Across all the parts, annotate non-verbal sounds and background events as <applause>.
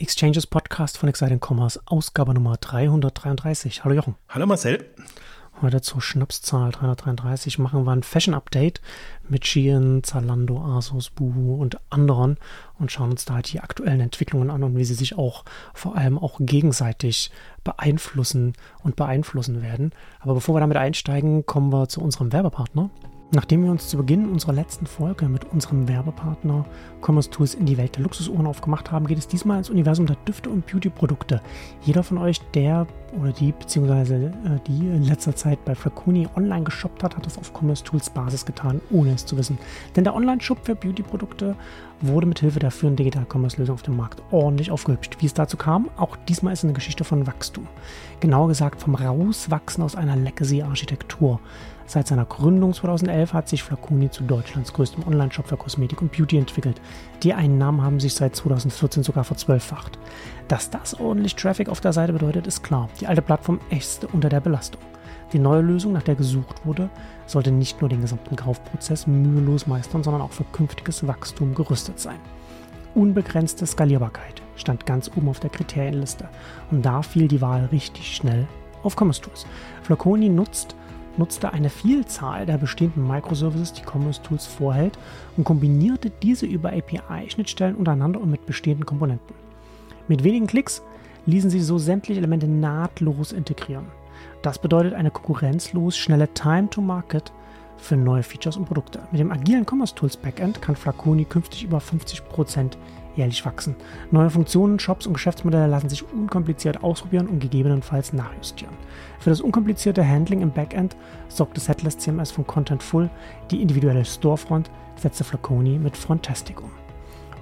Exchanges Podcast von Exciting Commerce, Ausgabe Nummer 333. Hallo Jochen. Hallo Marcel. Heute zur Schnapszahl 333 machen wir ein Fashion-Update mit Shein, Zalando, Asos, Boohoo und anderen und schauen uns da halt die aktuellen Entwicklungen an und wie sie sich auch vor allem auch gegenseitig beeinflussen und beeinflussen werden. Aber bevor wir damit einsteigen, kommen wir zu unserem Werbepartner. Nachdem wir uns zu Beginn unserer letzten Folge mit unserem Werbepartner Commerce Tools in die Welt der Luxusuhren aufgemacht haben, geht es diesmal ins Universum der Düfte und Beauty-Produkte. Jeder von euch, der oder die, beziehungsweise äh, die in letzter Zeit bei Flaconi online geshoppt hat, hat das auf Commerce Tools Basis getan, ohne es zu wissen. Denn der Online-Shop für Beauty-Produkte wurde mit Hilfe der führenden Digital-Commerce-Lösung auf dem Markt ordentlich aufgehübscht. Wie es dazu kam, auch diesmal ist es eine Geschichte von Wachstum. Genauer gesagt vom Rauswachsen aus einer Legacy-Architektur. Seit seiner Gründung 2011 hat sich Flaconi zu Deutschlands größtem Online-Shop für Kosmetik und Beauty entwickelt. Die Einnahmen haben sich seit 2014 sogar verzwölffacht. Dass das ordentlich Traffic auf der Seite bedeutet, ist klar. Die alte Plattform ächzte unter der Belastung. Die neue Lösung, nach der gesucht wurde, sollte nicht nur den gesamten Kaufprozess mühelos meistern, sondern auch für künftiges Wachstum gerüstet sein. Unbegrenzte Skalierbarkeit stand ganz oben auf der Kriterienliste und da fiel die Wahl richtig schnell auf Commerce Tools. Flaconi nutzt nutzte eine Vielzahl der bestehenden Microservices, die Commerce Tools vorhält, und kombinierte diese über API-Schnittstellen untereinander und mit bestehenden Komponenten. Mit wenigen Klicks ließen sie so sämtliche Elemente nahtlos integrieren. Das bedeutet eine konkurrenzlos schnelle Time to Market für neue Features und Produkte. Mit dem agilen Commerce Tools Backend kann Flaconi künftig über 50% jährlich wachsen. Neue Funktionen, Shops und Geschäftsmodelle lassen sich unkompliziert ausprobieren und gegebenenfalls nachjustieren. Für das unkomplizierte Handling im Backend sorgte Setless CMS von Contentful, die individuelle Storefront setzte Flaconi mit Frontastic um.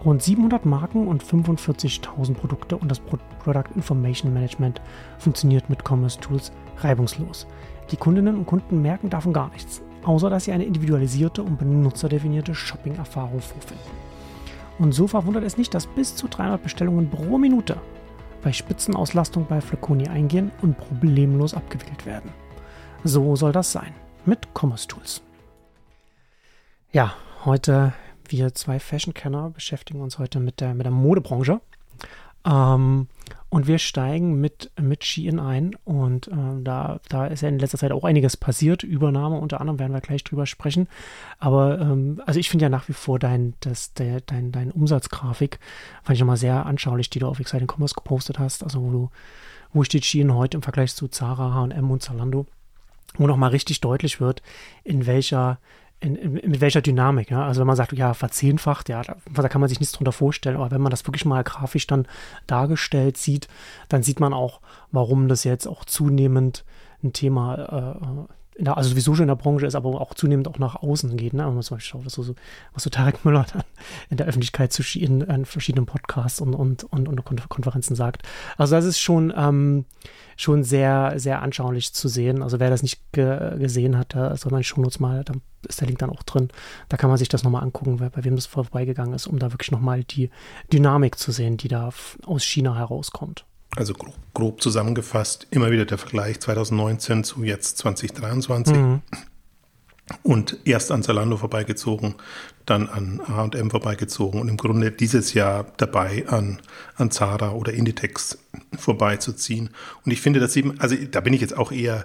Rund 700 Marken und 45.000 Produkte und das Product Information Management funktioniert mit Commerce Tools reibungslos. Die Kundinnen und Kunden merken davon gar nichts, außer dass sie eine individualisierte und benutzerdefinierte Shopping-Erfahrung vorfinden. Und so verwundert es nicht, dass bis zu 300 Bestellungen pro Minute bei Spitzenauslastung bei Flaconi eingehen und problemlos abgewickelt werden. So soll das sein mit Commerce Tools. Ja, heute, wir zwei Fashion-Kenner beschäftigen uns heute mit der, mit der Modebranche. Ähm, und wir steigen mit, mit Shein ein und äh, da, da ist ja in letzter Zeit auch einiges passiert. Übernahme unter anderem werden wir gleich drüber sprechen. Aber ähm, also ich finde ja nach wie vor dein, das, der, dein, dein Umsatzgrafik, fand ich nochmal sehr anschaulich, die du auf Exciting Commerce gepostet hast. Also wo du, wo steht Shein heute im Vergleich zu Zara, H&M und Zalando? Wo nochmal richtig deutlich wird, in welcher in, in, mit welcher Dynamik. Ja? Also wenn man sagt, ja, verzehnfacht, ja, da, da, kann man sich nichts drunter vorstellen. Aber wenn man das wirklich mal grafisch dann dargestellt sieht, dann sieht man auch, warum das jetzt auch zunehmend ein Thema, äh, der, also sowieso schon in der Branche ist, aber auch zunehmend auch nach außen geht. Ne? Wenn man zum Beispiel schaut, was so, was so Tarek Müller dann in der Öffentlichkeit zu in, in verschiedenen Podcasts und, und, und, und Konferenzen sagt. Also das ist schon, ähm, schon sehr, sehr anschaulich zu sehen. Also wer das nicht ge gesehen hat, da soll man schon mal, da ist der Link dann auch drin. Da kann man sich das nochmal angucken, bei wem das vorbeigegangen ist, um da wirklich nochmal die Dynamik zu sehen, die da aus China herauskommt. Also grob, grob, zusammengefasst, immer wieder der Vergleich 2019 zu jetzt 2023. Mhm. Und erst an Zalando vorbeigezogen, dann an H&M vorbeigezogen und im Grunde dieses Jahr dabei an, an Zara oder Inditex vorbeizuziehen. Und ich finde das eben, also da bin ich jetzt auch eher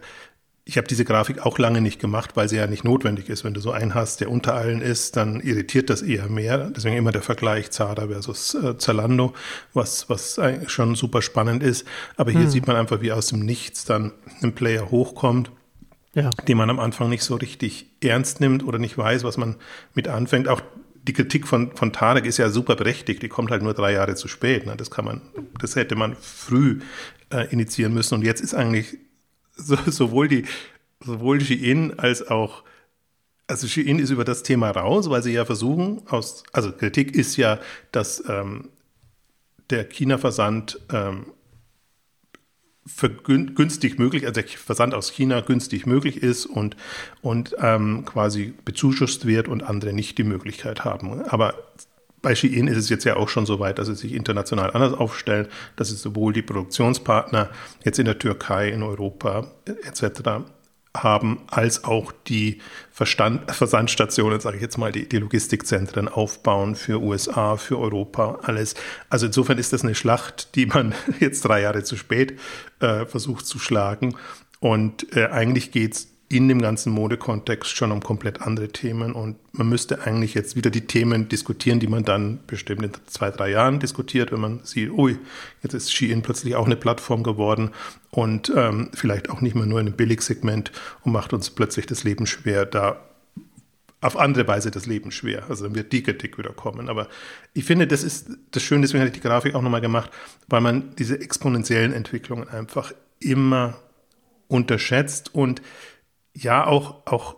ich habe diese Grafik auch lange nicht gemacht, weil sie ja nicht notwendig ist. Wenn du so einen hast, der unter allen ist, dann irritiert das eher mehr. Deswegen immer der Vergleich Zara versus äh, Zalando, was, was schon super spannend ist. Aber hier hm. sieht man einfach, wie aus dem Nichts dann ein Player hochkommt, ja. den man am Anfang nicht so richtig ernst nimmt oder nicht weiß, was man mit anfängt. Auch die Kritik von, von Tarek ist ja super berechtigt, die kommt halt nur drei Jahre zu spät. Ne? Das kann man, das hätte man früh äh, initiieren müssen. Und jetzt ist eigentlich so, <laughs> sowohl die sowohl Shein als auch also Shein ist über das Thema raus, weil sie ja versuchen, aus, also Kritik ist ja, dass ähm, der China-Versand ähm, günstig möglich, also der Versand aus China günstig möglich ist und, und ähm, quasi bezuschusst wird und andere nicht die Möglichkeit haben. Aber bei Shein ist es jetzt ja auch schon so weit, dass sie sich international anders aufstellen, dass sie sowohl die Produktionspartner jetzt in der Türkei, in Europa etc. haben, als auch die Verstand, Versandstationen, sage ich jetzt mal, die, die Logistikzentren aufbauen für USA, für Europa, alles. Also insofern ist das eine Schlacht, die man <laughs> jetzt drei Jahre zu spät äh, versucht zu schlagen. Und äh, eigentlich geht's in dem ganzen Modekontext schon um komplett andere Themen. Und man müsste eigentlich jetzt wieder die Themen diskutieren, die man dann bestimmt in zwei, drei Jahren diskutiert, wenn man sieht, ui, jetzt ist Shein plötzlich auch eine Plattform geworden und ähm, vielleicht auch nicht mehr nur in einem Billigsegment und macht uns plötzlich das Leben schwer, da auf andere Weise das Leben schwer. Also dann wird die Kritik wieder kommen. Aber ich finde, das ist das Schöne, deswegen hatte ich die Grafik auch nochmal gemacht, weil man diese exponentiellen Entwicklungen einfach immer unterschätzt und ja auch, auch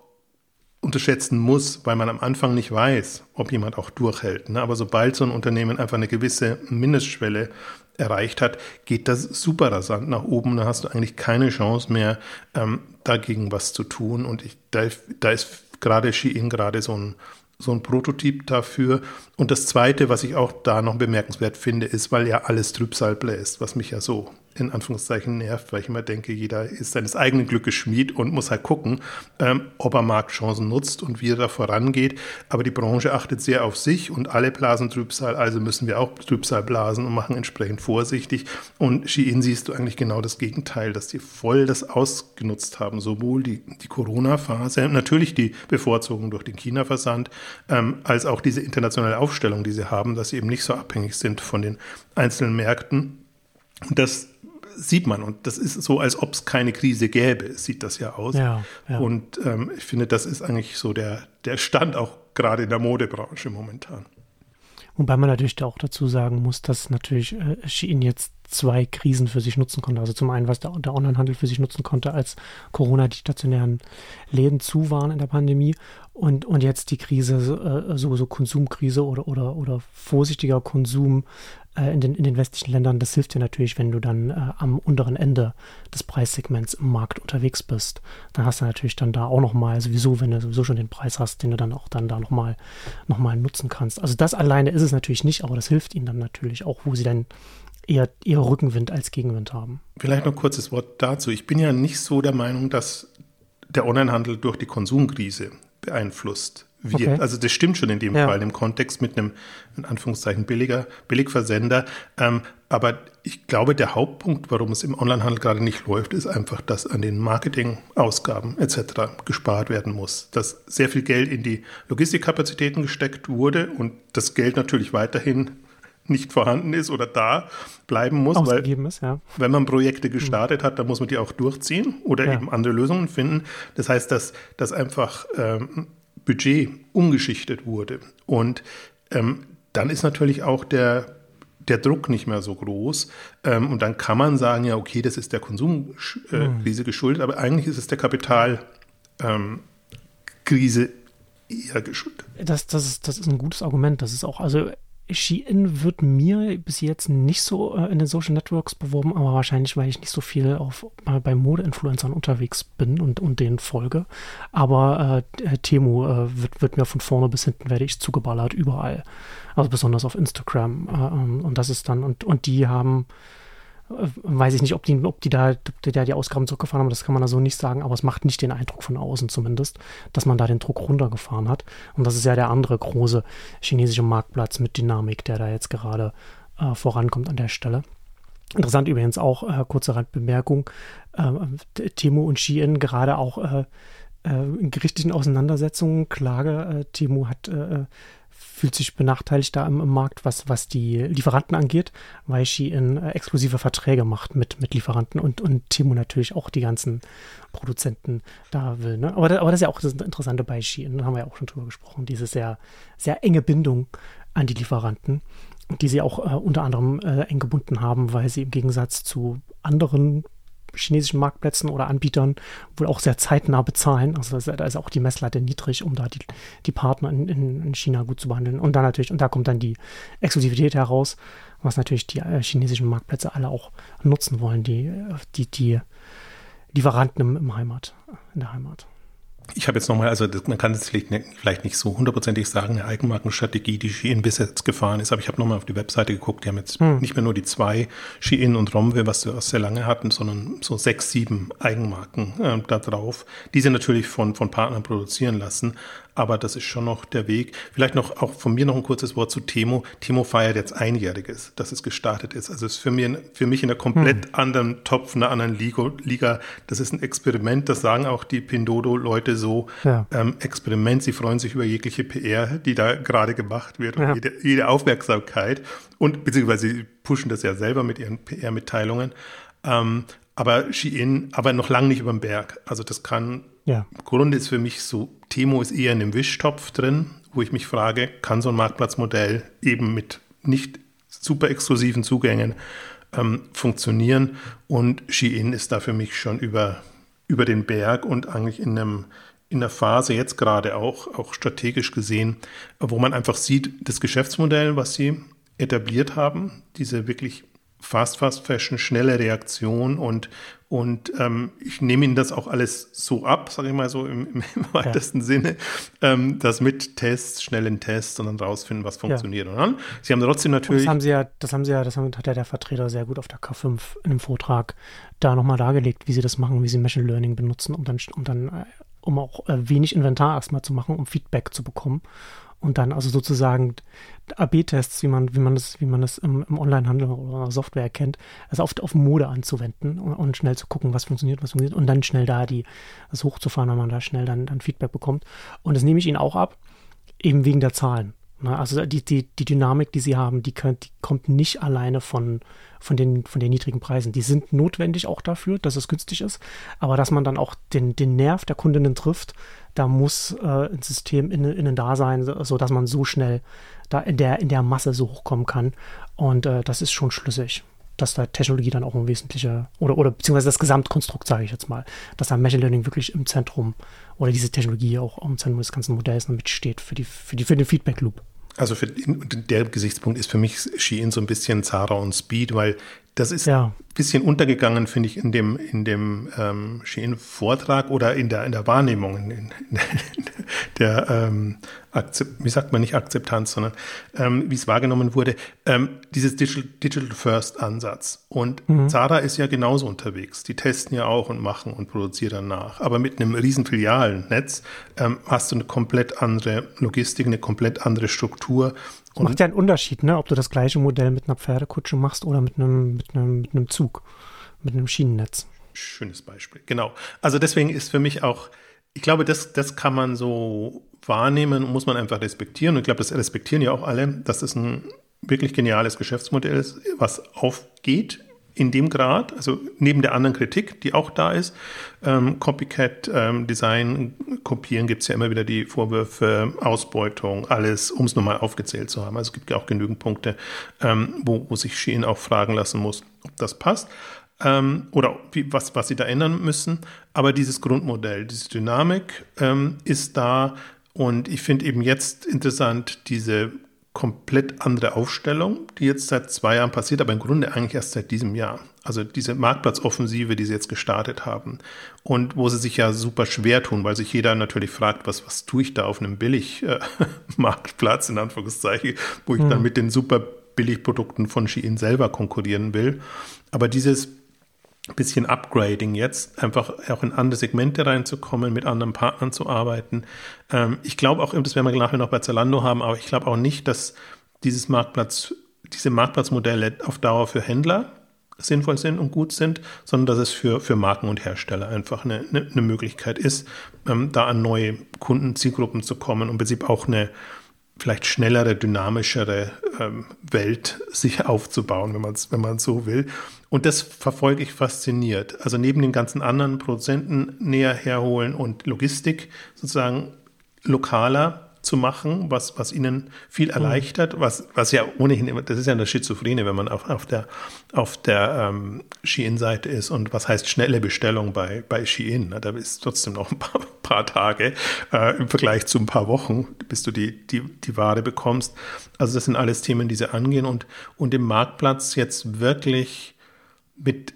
unterschätzen muss, weil man am Anfang nicht weiß, ob jemand auch durchhält. Ne? Aber sobald so ein Unternehmen einfach eine gewisse Mindestschwelle erreicht hat, geht das super rasant nach oben. Da hast du eigentlich keine Chance mehr, ähm, dagegen was zu tun. Und ich, da, da ist gerade Shein gerade so ein, so ein Prototyp dafür. Und das Zweite, was ich auch da noch bemerkenswert finde, ist, weil ja alles Trübsal bläst, was mich ja so in Anführungszeichen nervt, weil ich immer denke, jeder ist seines eigenen Glückes Schmied und muss halt gucken, ähm, ob er Marktchancen nutzt und wie er da vorangeht. Aber die Branche achtet sehr auf sich und alle blasen Trübsal, also müssen wir auch Trübsal blasen und machen entsprechend vorsichtig. Und Shein siehst du eigentlich genau das Gegenteil, dass die voll das ausgenutzt haben, sowohl die, die Corona-Phase, natürlich die Bevorzugung durch den China-Versand, ähm, als auch diese internationale Aufstellung, die sie haben, dass sie eben nicht so abhängig sind von den einzelnen Märkten. Das sieht man. Und das ist so, als ob es keine Krise gäbe, sieht das ja aus. Ja, ja. Und ähm, ich finde, das ist eigentlich so der, der Stand auch gerade in der Modebranche momentan. Wobei man natürlich auch dazu sagen muss, dass natürlich äh, Shein jetzt zwei Krisen für sich nutzen konnte. Also zum einen, was der, der Onlinehandel für sich nutzen konnte, als Corona die stationären Läden zu waren in der Pandemie und, und jetzt die Krise, äh, so, so Konsumkrise oder, oder, oder vorsichtiger Konsum äh, in, den, in den westlichen Ländern, das hilft dir natürlich, wenn du dann äh, am unteren Ende des Preissegments im Markt unterwegs bist. Dann hast du natürlich dann da auch nochmal, sowieso, wenn du sowieso schon den Preis hast, den du dann auch dann da nochmal noch mal nutzen kannst. Also das alleine ist es natürlich nicht, aber das hilft ihnen dann natürlich auch, wo sie dann eher, eher Rückenwind als Gegenwind haben. Vielleicht noch ein kurzes Wort dazu. Ich bin ja nicht so der Meinung, dass der Onlinehandel durch die Konsumkrise beeinflusst wird. Okay. Also das stimmt schon in dem ja. Fall im Kontext mit einem, in Anführungszeichen, billiger, Billigversender. Ähm, aber ich glaube, der Hauptpunkt, warum es im Onlinehandel gerade nicht läuft, ist einfach, dass an den Marketingausgaben etc. gespart werden muss. Dass sehr viel Geld in die Logistikkapazitäten gesteckt wurde und das Geld natürlich weiterhin nicht vorhanden ist oder da bleiben muss, weil ist, ja. wenn man Projekte gestartet hat, dann muss man die auch durchziehen oder ja. eben andere Lösungen finden. Das heißt, dass, dass einfach ähm, Budget umgeschichtet wurde. Und ähm, dann ist natürlich auch der, der Druck nicht mehr so groß. Ähm, und dann kann man sagen, ja, okay, das ist der Konsumkrise äh, mhm. geschuldet, aber eigentlich ist es der Kapitalkrise ähm, eher geschuldet. Das, das, ist, das ist ein gutes Argument. Das ist auch, also Shein wird mir bis jetzt nicht so äh, in den Social Networks beworben, aber wahrscheinlich, weil ich nicht so viel auf, äh, bei Mode-Influencern unterwegs bin und, und denen folge. Aber äh, Temu äh, wird, wird mir von vorne bis hinten werde ich zugeballert, überall. Also besonders auf Instagram. Äh, ähm, und das ist dann, und, und die haben äh, weiß ich nicht, ob die, ob die da, ob die, die Ausgaben zurückgefahren haben, das kann man da so nicht sagen, aber es macht nicht den Eindruck von außen zumindest, dass man da den Druck runtergefahren hat. Und das ist ja der andere große chinesische Marktplatz mit Dynamik, der da jetzt gerade äh, vorankommt an der Stelle. Interessant übrigens auch, äh, kurze Randbemerkung, äh, Timo und Shein gerade auch äh, äh, in gerichtlichen Auseinandersetzungen, Klage, äh, Timo hat fühlt sich benachteiligt da im, im, Markt, was, was die Lieferanten angeht, weil Shein äh, exklusive Verträge macht mit, mit Lieferanten und, und Timo natürlich auch die ganzen Produzenten da will. Ne? Aber, das, aber das ist ja auch das Interessante bei Shein, da haben wir ja auch schon drüber gesprochen, diese sehr, sehr enge Bindung an die Lieferanten, die sie auch äh, unter anderem äh, eng gebunden haben, weil sie im Gegensatz zu anderen chinesischen Marktplätzen oder Anbietern wohl auch sehr zeitnah bezahlen. Also da ist auch die Messlatte niedrig, um da die, die Partner in, in, China gut zu behandeln. Und dann natürlich, und da kommt dann die Exklusivität heraus, was natürlich die äh, chinesischen Marktplätze alle auch nutzen wollen, die, die, die Lieferanten im, im Heimat, in der Heimat. Ich habe jetzt nochmal, also das, man kann es vielleicht, vielleicht nicht so hundertprozentig sagen, eine Eigenmarkenstrategie, die Shein bis jetzt gefahren ist, aber ich habe nochmal auf die Webseite geguckt, die haben jetzt hm. nicht mehr nur die zwei Shein und Romwe, was sie sehr lange hatten, sondern so sechs, sieben Eigenmarken äh, da drauf, die sie natürlich von, von Partnern produzieren lassen, aber das ist schon noch der Weg. Vielleicht noch auch von mir noch ein kurzes Wort zu Temo. Temo feiert jetzt einjähriges, dass es gestartet ist. Also es ist für mich, für mich in einer komplett hm. anderen Topf, einer anderen Liga. Das ist ein Experiment, das sagen auch die Pindodo-Leute so. Ja. Ähm, Experiment, sie freuen sich über jegliche PR, die da gerade gemacht wird ja. jede, jede Aufmerksamkeit. Und beziehungsweise sie pushen das ja selber mit ihren PR-Mitteilungen. Ähm, aber Shein, aber noch lange nicht über den Berg. Also das kann ja. Im Grunde ist für mich so, Temo ist eher in dem Wischtopf drin, wo ich mich frage, kann so ein Marktplatzmodell eben mit nicht super exklusiven Zugängen ähm, funktionieren? Und Shein ist da für mich schon über, über den Berg und eigentlich in einem in der Phase jetzt gerade auch, auch strategisch gesehen, wo man einfach sieht, das Geschäftsmodell, was sie etabliert haben, diese wirklich Fast Fast Fashion, schnelle Reaktion und, und ähm, ich nehme Ihnen das auch alles so ab, sage ich mal so im, im weitesten ja. Sinne, ähm, das mit Tests, schnellen Tests und dann rausfinden, was funktioniert. Ja. Und Sie haben trotzdem natürlich. Und das haben Sie ja, das haben Sie ja, das hat ja der Vertreter sehr gut auf der K5 in einem Vortrag da nochmal dargelegt, wie Sie das machen, wie Sie Machine Learning benutzen, um dann, um dann, äh, um auch äh, wenig Inventar erstmal zu machen, um Feedback zu bekommen und dann also sozusagen AB-Tests, wie man, wie man das, wie man das im, im Onlinehandel oder Software kennt, also oft auf Mode anzuwenden und, und, schnell zu gucken, was funktioniert, was funktioniert und dann schnell da die, das hochzufahren, wenn man da schnell dann, dann Feedback bekommt. Und das nehme ich Ihnen auch ab, eben wegen der Zahlen. Ne? Also die, die, die Dynamik, die sie haben, die, könnt, die kommt nicht alleine von, von, den, von den niedrigen Preisen. Die sind notwendig auch dafür, dass es günstig ist, aber dass man dann auch den, den Nerv der Kundinnen trifft, da muss äh, ein System innen, innen da sein, so dass man so schnell da in der, in der Masse so hochkommen kann. Und äh, das ist schon schlüssig dass da Technologie dann auch ein wesentlicher, oder, oder beziehungsweise das Gesamtkonstrukt, sage ich jetzt mal, dass da Machine Learning wirklich im Zentrum oder diese Technologie auch im Zentrum des ganzen Modells mitsteht für, die, für, die, für den Feedback Loop. Also für der Gesichtspunkt ist für mich Shein so ein bisschen Zara und Speed, weil das ist ja. ein bisschen untergegangen, finde ich, in dem, in dem ähm, Shein-Vortrag oder in der, in der Wahrnehmung, in, in, <laughs> der, ähm, wie sagt man nicht Akzeptanz, sondern ähm, wie es wahrgenommen wurde, ähm, dieses Digital, Digital First Ansatz. Und mhm. Zara ist ja genauso unterwegs. Die testen ja auch und machen und produzieren danach. Aber mit einem riesen Filialennetz ähm, hast du eine komplett andere Logistik, eine komplett andere Struktur es macht ja einen Unterschied, ne? ob du das gleiche Modell mit einer Pferdekutsche machst oder mit einem, mit einem, mit einem Zug, mit einem Schienennetz. Schönes Beispiel, genau. Also deswegen ist für mich auch, ich glaube, das, das kann man so wahrnehmen und muss man einfach respektieren. Und ich glaube, das respektieren ja auch alle, dass das ein wirklich geniales Geschäftsmodell ist, was aufgeht in dem Grad, also neben der anderen Kritik, die auch da ist, ähm, Copycat-Design, ähm, kopieren, gibt es ja immer wieder die Vorwürfe, Ausbeutung, alles, um es nochmal aufgezählt zu haben. Also es gibt ja auch genügend Punkte, ähm, wo, wo sich Shein auch fragen lassen muss, ob das passt. Ähm, oder wie, was, was sie da ändern müssen. Aber dieses Grundmodell, diese Dynamik ähm, ist da. Und ich finde eben jetzt interessant, diese komplett andere Aufstellung, die jetzt seit zwei Jahren passiert, aber im Grunde eigentlich erst seit diesem Jahr. Also diese Marktplatzoffensive, die sie jetzt gestartet haben und wo sie sich ja super schwer tun, weil sich jeder natürlich fragt, was, was tue ich da auf einem Billig-Marktplatz, äh, <laughs> in Anführungszeichen, wo ich mhm. dann mit den super Billigprodukten von Shein selber konkurrieren will. Aber dieses bisschen Upgrading jetzt, einfach auch in andere Segmente reinzukommen, mit anderen Partnern zu arbeiten. Ähm, ich glaube auch, das werden wir nachher noch bei Zalando haben, aber ich glaube auch nicht, dass dieses Marktplatz, diese Marktplatzmodelle auf Dauer für Händler sinnvoll sind und gut sind, sondern dass es für, für Marken und Hersteller einfach eine, eine, Möglichkeit ist, ähm, da an neue Kundenzielgruppen zu kommen und im Prinzip auch eine vielleicht schnellere, dynamischere ähm, Welt sich aufzubauen, wenn man wenn man so will. Und das verfolge ich fasziniert. Also neben den ganzen anderen Produzenten näher herholen und Logistik sozusagen lokaler zu machen, was, was ihnen viel mhm. erleichtert, was, was ja ohnehin immer, das ist ja eine Schizophrene, wenn man auf, auf der, auf der ähm, Shein-Seite ist und was heißt schnelle Bestellung bei, bei Shein. Da ist trotzdem noch ein paar, <laughs> paar Tage äh, im Vergleich zu ein paar Wochen, bis du die, die, die Ware bekommst. Also das sind alles Themen, die sie angehen und, und im Marktplatz jetzt wirklich mit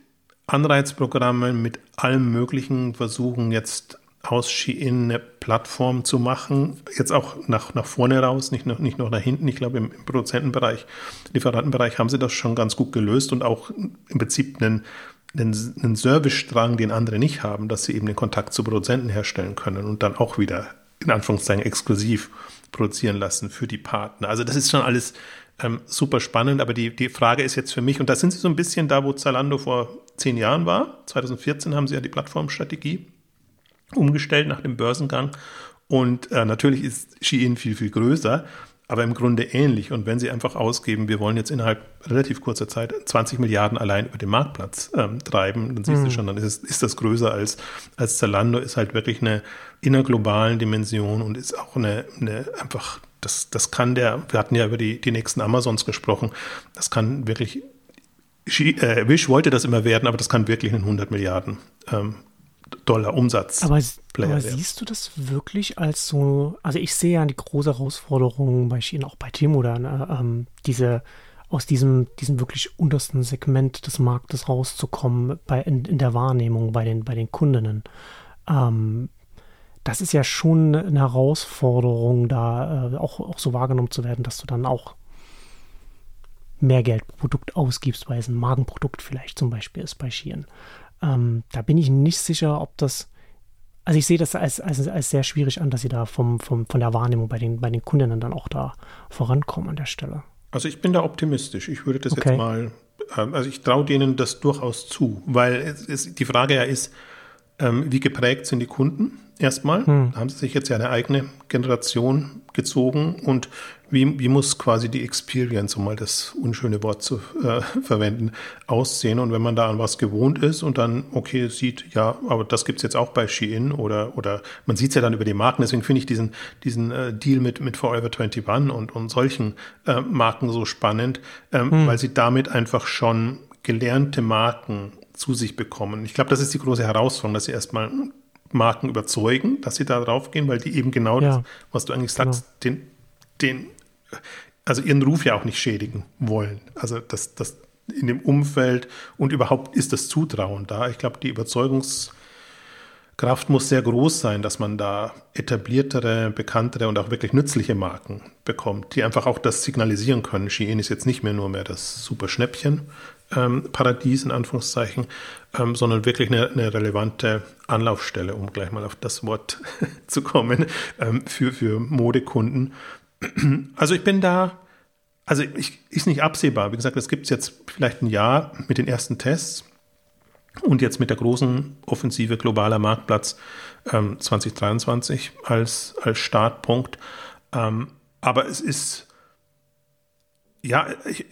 Anreizprogrammen, mit allem Möglichen versuchen jetzt aus Shein eine Plattform zu machen, jetzt auch nach, nach vorne raus, nicht, noch, nicht nur nach hinten. Ich glaube, im, im Produzentenbereich, Lieferantenbereich haben sie das schon ganz gut gelöst und auch im Prinzip einen, einen, einen Servicestrang, den andere nicht haben, dass sie eben den Kontakt zu Produzenten herstellen können und dann auch wieder in Anführungszeichen exklusiv produzieren lassen für die Partner. Also das ist schon alles ähm, super spannend, aber die, die Frage ist jetzt für mich, und da sind sie so ein bisschen da, wo Zalando vor zehn Jahren war. 2014 haben sie ja die Plattformstrategie umgestellt nach dem Börsengang. Und äh, natürlich ist Shein viel, viel größer, aber im Grunde ähnlich. Und wenn Sie einfach ausgeben, wir wollen jetzt innerhalb relativ kurzer Zeit 20 Milliarden allein über den Marktplatz ähm, treiben, dann siehst mhm. du schon, dann ist, ist das größer als, als Zalando, ist halt wirklich eine innerglobalen Dimension und ist auch eine, eine einfach, das, das kann der, wir hatten ja über die, die nächsten Amazons gesprochen, das kann wirklich, äh, Wish wollte das immer werden, aber das kann wirklich einen 100 Milliarden ähm, Dollar Umsatz. Aber, aber siehst du das wirklich als so, also ich sehe ja die große Herausforderung bei Shein, auch bei Timo dann, äh, ähm, diese aus diesem, diesem wirklich untersten Segment des Marktes rauszukommen bei, in, in der Wahrnehmung bei den, bei den Kundinnen. Ähm, das ist ja schon eine Herausforderung, da äh, auch, auch so wahrgenommen zu werden, dass du dann auch mehr Geld pro Produkt ausgibst, weil es ein Magenprodukt vielleicht zum Beispiel ist bei Shein. Ähm, da bin ich nicht sicher, ob das. Also ich sehe das als, als, als sehr schwierig an, dass sie da vom, vom, von der Wahrnehmung bei den, bei den Kundinnen dann auch da vorankommen an der Stelle. Also ich bin da optimistisch. Ich würde das okay. jetzt mal, ähm, also ich traue denen das durchaus zu, weil es, es, die Frage ja ist, ähm, wie geprägt sind die Kunden? Erstmal, hm. da haben sie sich jetzt ja eine eigene Generation gezogen und wie, wie muss quasi die Experience, um mal das unschöne Wort zu äh, <laughs> verwenden, aussehen? Und wenn man da an was gewohnt ist und dann, okay, sieht, ja, aber das gibt es jetzt auch bei Shein oder, oder man sieht es ja dann über die Marken, deswegen finde ich diesen, diesen äh, Deal mit, mit Forever 21 und, und solchen äh, Marken so spannend, ähm, hm. weil sie damit einfach schon gelernte Marken zu sich bekommen. Ich glaube, das ist die große Herausforderung, dass sie erstmal Marken überzeugen, dass sie da drauf gehen, weil die eben genau ja. das, was du eigentlich sagst, genau. den, den, also ihren Ruf ja auch nicht schädigen wollen. Also das, das in dem Umfeld und überhaupt ist das Zutrauen da. Ich glaube, die Überzeugungskraft muss sehr groß sein, dass man da etabliertere, bekanntere und auch wirklich nützliche Marken bekommt, die einfach auch das signalisieren können. Shein ist jetzt nicht mehr nur mehr das super Schnäppchen, ähm, Paradies in Anführungszeichen, ähm, sondern wirklich eine, eine, relevante Anlaufstelle, um gleich mal auf das Wort <laughs> zu kommen, ähm, für, für Modekunden. Also ich bin da, also ich, ist nicht absehbar. Wie gesagt, es gibt jetzt vielleicht ein Jahr mit den ersten Tests und jetzt mit der großen Offensive globaler Marktplatz 2023 ähm, als, als Startpunkt. Ähm, aber es ist ja, ich,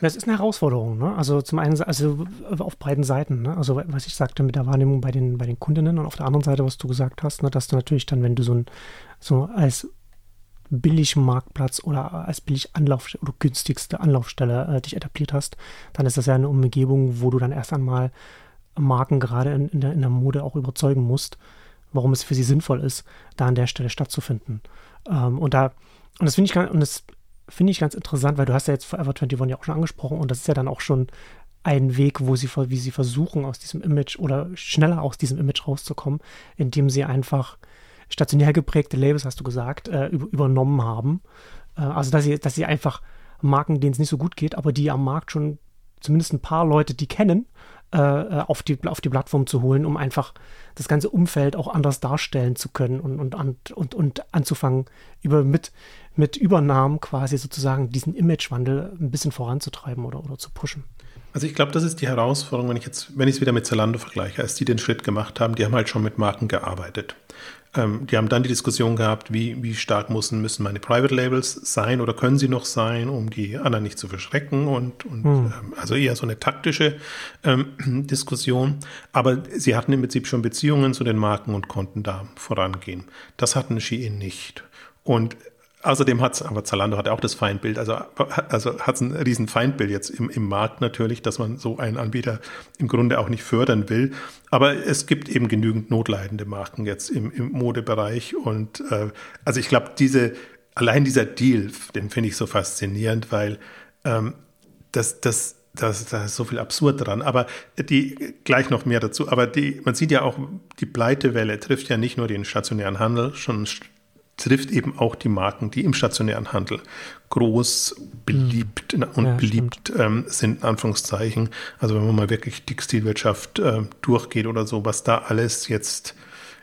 das ist eine Herausforderung, ne? Also zum einen, also auf beiden Seiten, ne? Also was ich sagte mit der Wahrnehmung bei den, bei den Kundinnen und auf der anderen Seite, was du gesagt hast, ne? dass du natürlich dann, wenn du so ein, so als billig Marktplatz oder als billig Anlauf oder günstigste Anlaufstelle äh, dich etabliert hast, dann ist das ja eine Umgebung, wo du dann erst einmal Marken gerade in, in, der, in der Mode auch überzeugen musst, warum es für sie sinnvoll ist, da an der Stelle stattzufinden. Ähm, und da, und das finde ich, und das finde ich ganz interessant, weil du hast ja jetzt Forever 21 ja auch schon angesprochen und das ist ja dann auch schon ein Weg, wo sie, wie sie versuchen, aus diesem Image oder schneller aus diesem Image rauszukommen, indem sie einfach stationär geprägte Labels, hast du gesagt, äh, übernommen haben. Äh, also, dass sie, dass sie einfach Marken, denen es nicht so gut geht, aber die am Markt schon zumindest ein paar Leute, die kennen, äh, äh, auf, die, auf die Plattform zu holen, um einfach das ganze Umfeld auch anders darstellen zu können und, und, und, und anzufangen, über, mit, mit Übernahmen quasi sozusagen diesen Imagewandel ein bisschen voranzutreiben oder, oder zu pushen. Also ich glaube, das ist die Herausforderung, wenn ich jetzt, wenn ich es wieder mit Zalando vergleiche, als die den Schritt gemacht haben, die haben halt schon mit Marken gearbeitet. Ähm, die haben dann die Diskussion gehabt, wie, wie stark müssen, müssen meine Private Labels sein oder können sie noch sein, um die anderen nicht zu verschrecken und, und hm. ähm, also eher so eine taktische ähm, <clears throat> Diskussion. Aber sie hatten im Prinzip schon Beziehungen zu den Marken und konnten da vorangehen. Das hatten Shein nicht. Und Außerdem hat es, aber Zalando hat auch das Feindbild, also, also hat es ein riesen Feindbild jetzt im, im Markt natürlich, dass man so einen Anbieter im Grunde auch nicht fördern will. Aber es gibt eben genügend notleidende Marken jetzt im, im Modebereich. Und äh, also ich glaube, diese, allein dieser Deal, den finde ich so faszinierend, weil ähm, das, das da ist so viel absurd dran. Aber die gleich noch mehr dazu. Aber die, man sieht ja auch, die Pleitewelle trifft ja nicht nur den stationären Handel, schon trifft eben auch die Marken, die im stationären Handel groß beliebt hm. und ja, beliebt ähm, sind, in Anführungszeichen. Also wenn man mal wirklich Textilwirtschaft äh, durchgeht oder so, was da alles jetzt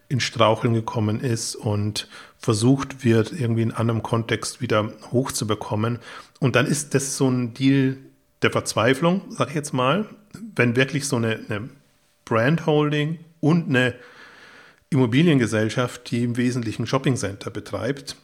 in Straucheln gekommen ist und versucht wird, irgendwie in anderem Kontext wieder hochzubekommen. Und dann ist das so ein Deal der Verzweiflung, sag ich jetzt mal, wenn wirklich so eine, eine Brandholding und eine Immobiliengesellschaft, die im Wesentlichen Shoppingcenter betreibt,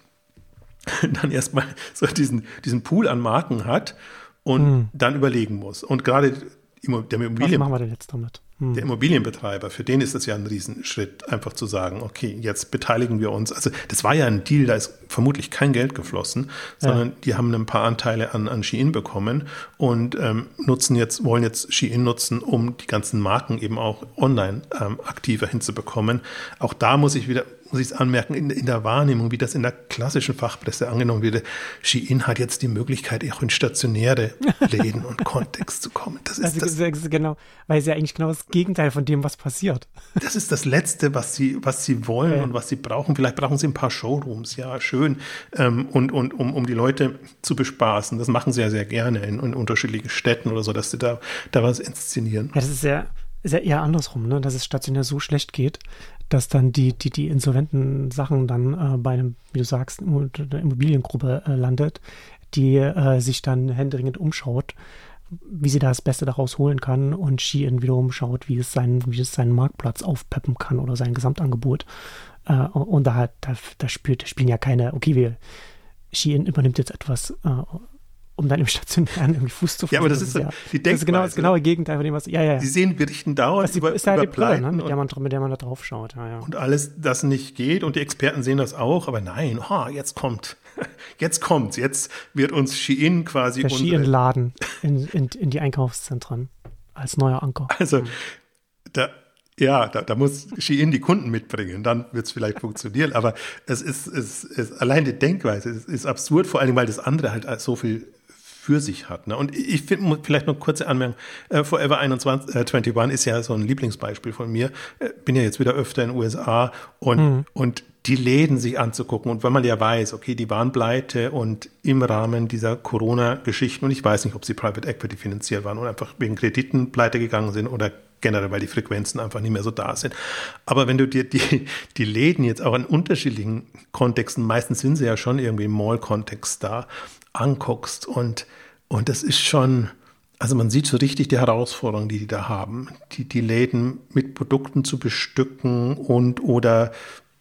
<laughs> dann erstmal so diesen, diesen Pool an Marken hat und hm. dann überlegen muss. Und gerade der Immobilien. Was machen wir denn jetzt damit? Hm. Der Immobilienbetreiber, für den ist es ja ein Riesenschritt, einfach zu sagen, okay, jetzt beteiligen wir uns. Also das war ja ein Deal, da ist vermutlich kein Geld geflossen, sondern ja. die haben ein paar Anteile an, an Shein bekommen und ähm, nutzen jetzt, wollen jetzt Shein nutzen, um die ganzen Marken eben auch online ähm, aktiver hinzubekommen. Auch da muss ich wieder muss ich es anmerken, in, in, der Wahrnehmung, wie das in der klassischen Fachpresse angenommen wird, Shein hat jetzt die Möglichkeit, auch in stationäre <laughs> Läden und Kontext zu kommen. Das ist also, das, genau, weil es ja eigentlich genau das Gegenteil von dem, was passiert. Das ist das Letzte, was sie, was sie wollen ja. und was sie brauchen. Vielleicht brauchen sie ein paar Showrooms, ja, schön, ähm, und, und um, um die Leute zu bespaßen. Das machen sie ja sehr gerne in, in unterschiedlichen Städten oder so, dass sie da, da was inszenieren. Ja, das ist ja, ist ja eher andersrum, ne? dass es stationär so schlecht geht, dass dann die, die, die insolventen Sachen dann äh, bei einem, wie du sagst, der Immobiliengruppe äh, landet, die äh, sich dann händeringend umschaut, wie sie da das Beste daraus holen kann und Shein wiederum schaut, wie es seinen, wie es seinen Marktplatz aufpeppen kann oder sein Gesamtangebot. Äh, und da, da, da, spielt, spielen ja keine, okay, wir, Shein übernimmt jetzt etwas äh, um dann im Stationären irgendwie Fuß zu fassen. Ja, aber das, das ist, ja, die Das ist genau das genaue Gegenteil von dem, was, ja, ja. Sie sehen Berichten dauernd das über, ist halt über die Brille, ne, mit, der man, mit der man da drauf schaut. Ja, ja. Und alles, das nicht geht und die Experten sehen das auch, aber nein, oh, jetzt kommt, <laughs> jetzt kommt, jetzt wird uns Shein quasi Der Shein-Laden <laughs> in, in, in die Einkaufszentren als neuer Anker. Also, da, ja, da, da muss Shein die Kunden mitbringen, dann wird es vielleicht funktionieren. Aber es ist, es ist allein die Denkweise ist, ist absurd, vor allem weil das andere halt so viel für sich hat. Ne? Und ich finde, vielleicht noch kurze Anmerkung, äh, Forever 21, äh, 21 ist ja so ein Lieblingsbeispiel von mir. Äh, bin ja jetzt wieder öfter in den USA und, mhm. und die Läden sich anzugucken. Und wenn man ja weiß, okay, die waren pleite und im Rahmen dieser Corona-Geschichten, und ich weiß nicht, ob sie Private Equity finanziert waren oder einfach wegen Krediten pleite gegangen sind oder generell, weil die Frequenzen einfach nicht mehr so da sind. Aber wenn du dir die, die Läden jetzt auch in unterschiedlichen Kontexten, meistens sind sie ja schon irgendwie im Mall-Kontext da, anguckst und, und das ist schon, also man sieht so richtig die Herausforderungen, die die da haben, die, die Läden mit Produkten zu bestücken und oder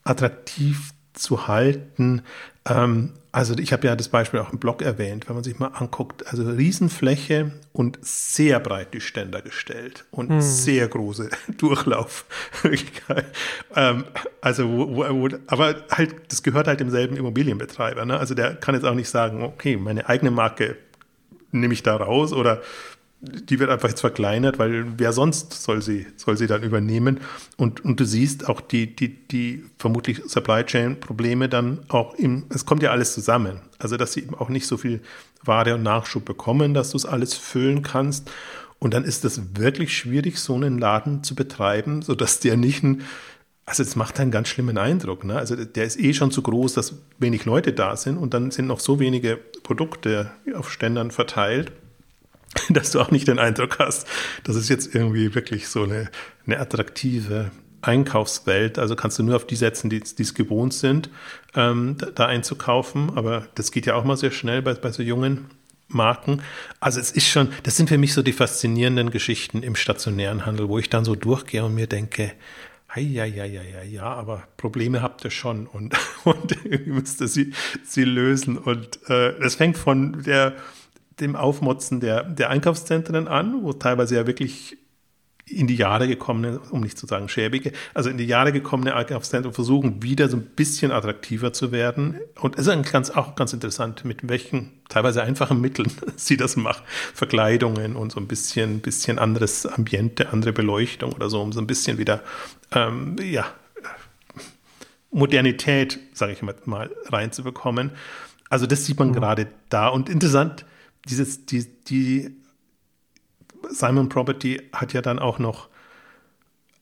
attraktiv zu halten. Ähm, also ich habe ja das Beispiel auch im Blog erwähnt, wenn man sich mal anguckt, also Riesenfläche und sehr breit die Ständer gestellt und hm. sehr große <laughs> Durchlaufmöglichkeit. <laughs> ähm, also wo, wo, aber halt, das gehört halt demselben Immobilienbetreiber. Ne? Also der kann jetzt auch nicht sagen, okay, meine eigene Marke nehme ich da raus oder die wird einfach jetzt verkleinert, weil wer sonst soll sie, soll sie dann übernehmen? Und, und du siehst auch die, die, die vermutlich Supply Chain Probleme dann auch im, es kommt ja alles zusammen. Also, dass sie eben auch nicht so viel Ware und Nachschub bekommen, dass du es alles füllen kannst. Und dann ist es wirklich schwierig, so einen Laden zu betreiben, sodass der nicht ein, also es macht einen ganz schlimmen Eindruck. Ne? Also der ist eh schon zu groß, dass wenig Leute da sind und dann sind noch so wenige Produkte auf Ständern verteilt <laughs> dass du auch nicht den Eindruck hast, dass es jetzt irgendwie wirklich so eine, eine attraktive Einkaufswelt. Also kannst du nur auf die setzen, die es gewohnt sind, ähm, da, da, einzukaufen. Aber das geht ja auch mal sehr schnell bei, bei so jungen Marken. Also es ist schon, das sind für mich so die faszinierenden Geschichten im stationären Handel, wo ich dann so durchgehe und mir denke, ja, ja, ja, ja, ja, aber Probleme habt ihr schon und, <laughs> und irgendwie müsst ihr sie, sie lösen. Und äh, das fängt von der dem Aufmotzen der, der Einkaufszentren an, wo teilweise ja wirklich in die Jahre gekommene, um nicht zu sagen schäbige, also in die Jahre gekommene Einkaufszentren versuchen, wieder so ein bisschen attraktiver zu werden. Und es ist ganz, auch ganz interessant, mit welchen teilweise einfachen Mitteln <laughs> sie das machen. Verkleidungen und so ein bisschen, bisschen anderes Ambiente, andere Beleuchtung oder so, um so ein bisschen wieder, ähm, ja, Modernität, sage ich mal, reinzubekommen. Also das sieht man mhm. gerade da. Und interessant, dieses, die, die Simon Property hat ja dann auch noch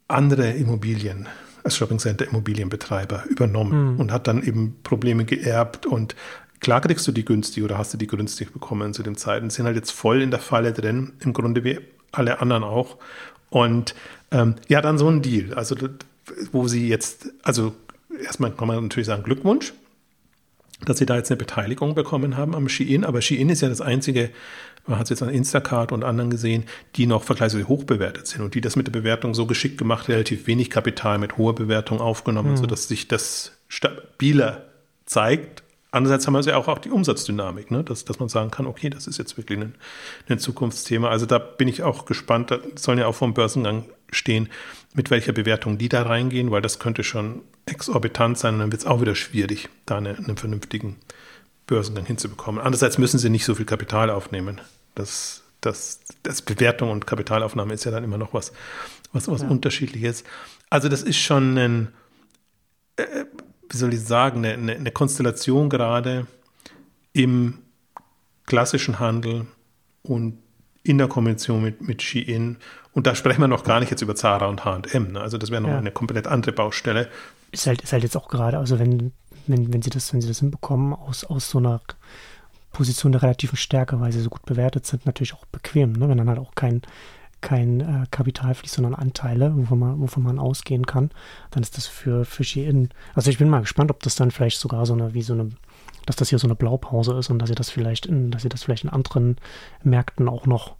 andere Immobilien als Shopping Center Immobilienbetreiber übernommen mhm. und hat dann eben Probleme geerbt und klar kriegst du die günstig oder hast du die günstig bekommen zu dem Zeiten, sind halt jetzt voll in der Falle drin, im Grunde wie alle anderen auch. Und ähm, ja, dann so ein Deal, also wo sie jetzt, also erstmal kann man natürlich sagen Glückwunsch, dass sie da jetzt eine Beteiligung bekommen haben am Shein, aber Shein ist ja das einzige man hat es jetzt an Instacart und anderen gesehen, die noch vergleichsweise hoch bewertet sind und die das mit der Bewertung so geschickt gemacht, relativ wenig Kapital mit hoher Bewertung aufgenommen, mhm. sodass sich das stabiler zeigt. Andererseits haben wir ja auch, auch die Umsatzdynamik, ne? dass, dass man sagen kann, okay, das ist jetzt wirklich ein, ein Zukunftsthema. Also da bin ich auch gespannt, da sollen ja auch vom Börsengang stehen, mit welcher Bewertung die da reingehen, weil das könnte schon exorbitant sein und dann wird es auch wieder schwierig, da eine, einen vernünftigen Börsengang hinzubekommen. Andererseits müssen sie nicht so viel Kapital aufnehmen das, das, das Bewertung und Kapitalaufnahme ist ja dann immer noch was, was, was ja. unterschiedliches. Also das ist schon ein, äh, wie soll ich sagen, eine, eine Konstellation gerade im klassischen Handel und in der Kombination mit, mit Shein. Und da sprechen wir noch gar nicht jetzt über Zara und H&M. Ne? Also das wäre noch ja. eine komplett andere Baustelle. Ist halt, ist halt jetzt auch gerade, also wenn, wenn, wenn sie das, wenn sie das hinbekommen, aus, aus so einer Position der relativen Stärke, weil sie so gut bewertet sind, natürlich auch bequem, ne? wenn dann halt auch kein, kein äh, Kapital fließt, sondern Anteile, wovon man, wovon man ausgehen kann, dann ist das für, für Shein. Also ich bin mal gespannt, ob das dann vielleicht sogar so eine, wie so eine, dass das hier so eine Blaupause ist und dass sie das vielleicht in, dass sie das vielleicht in anderen Märkten auch noch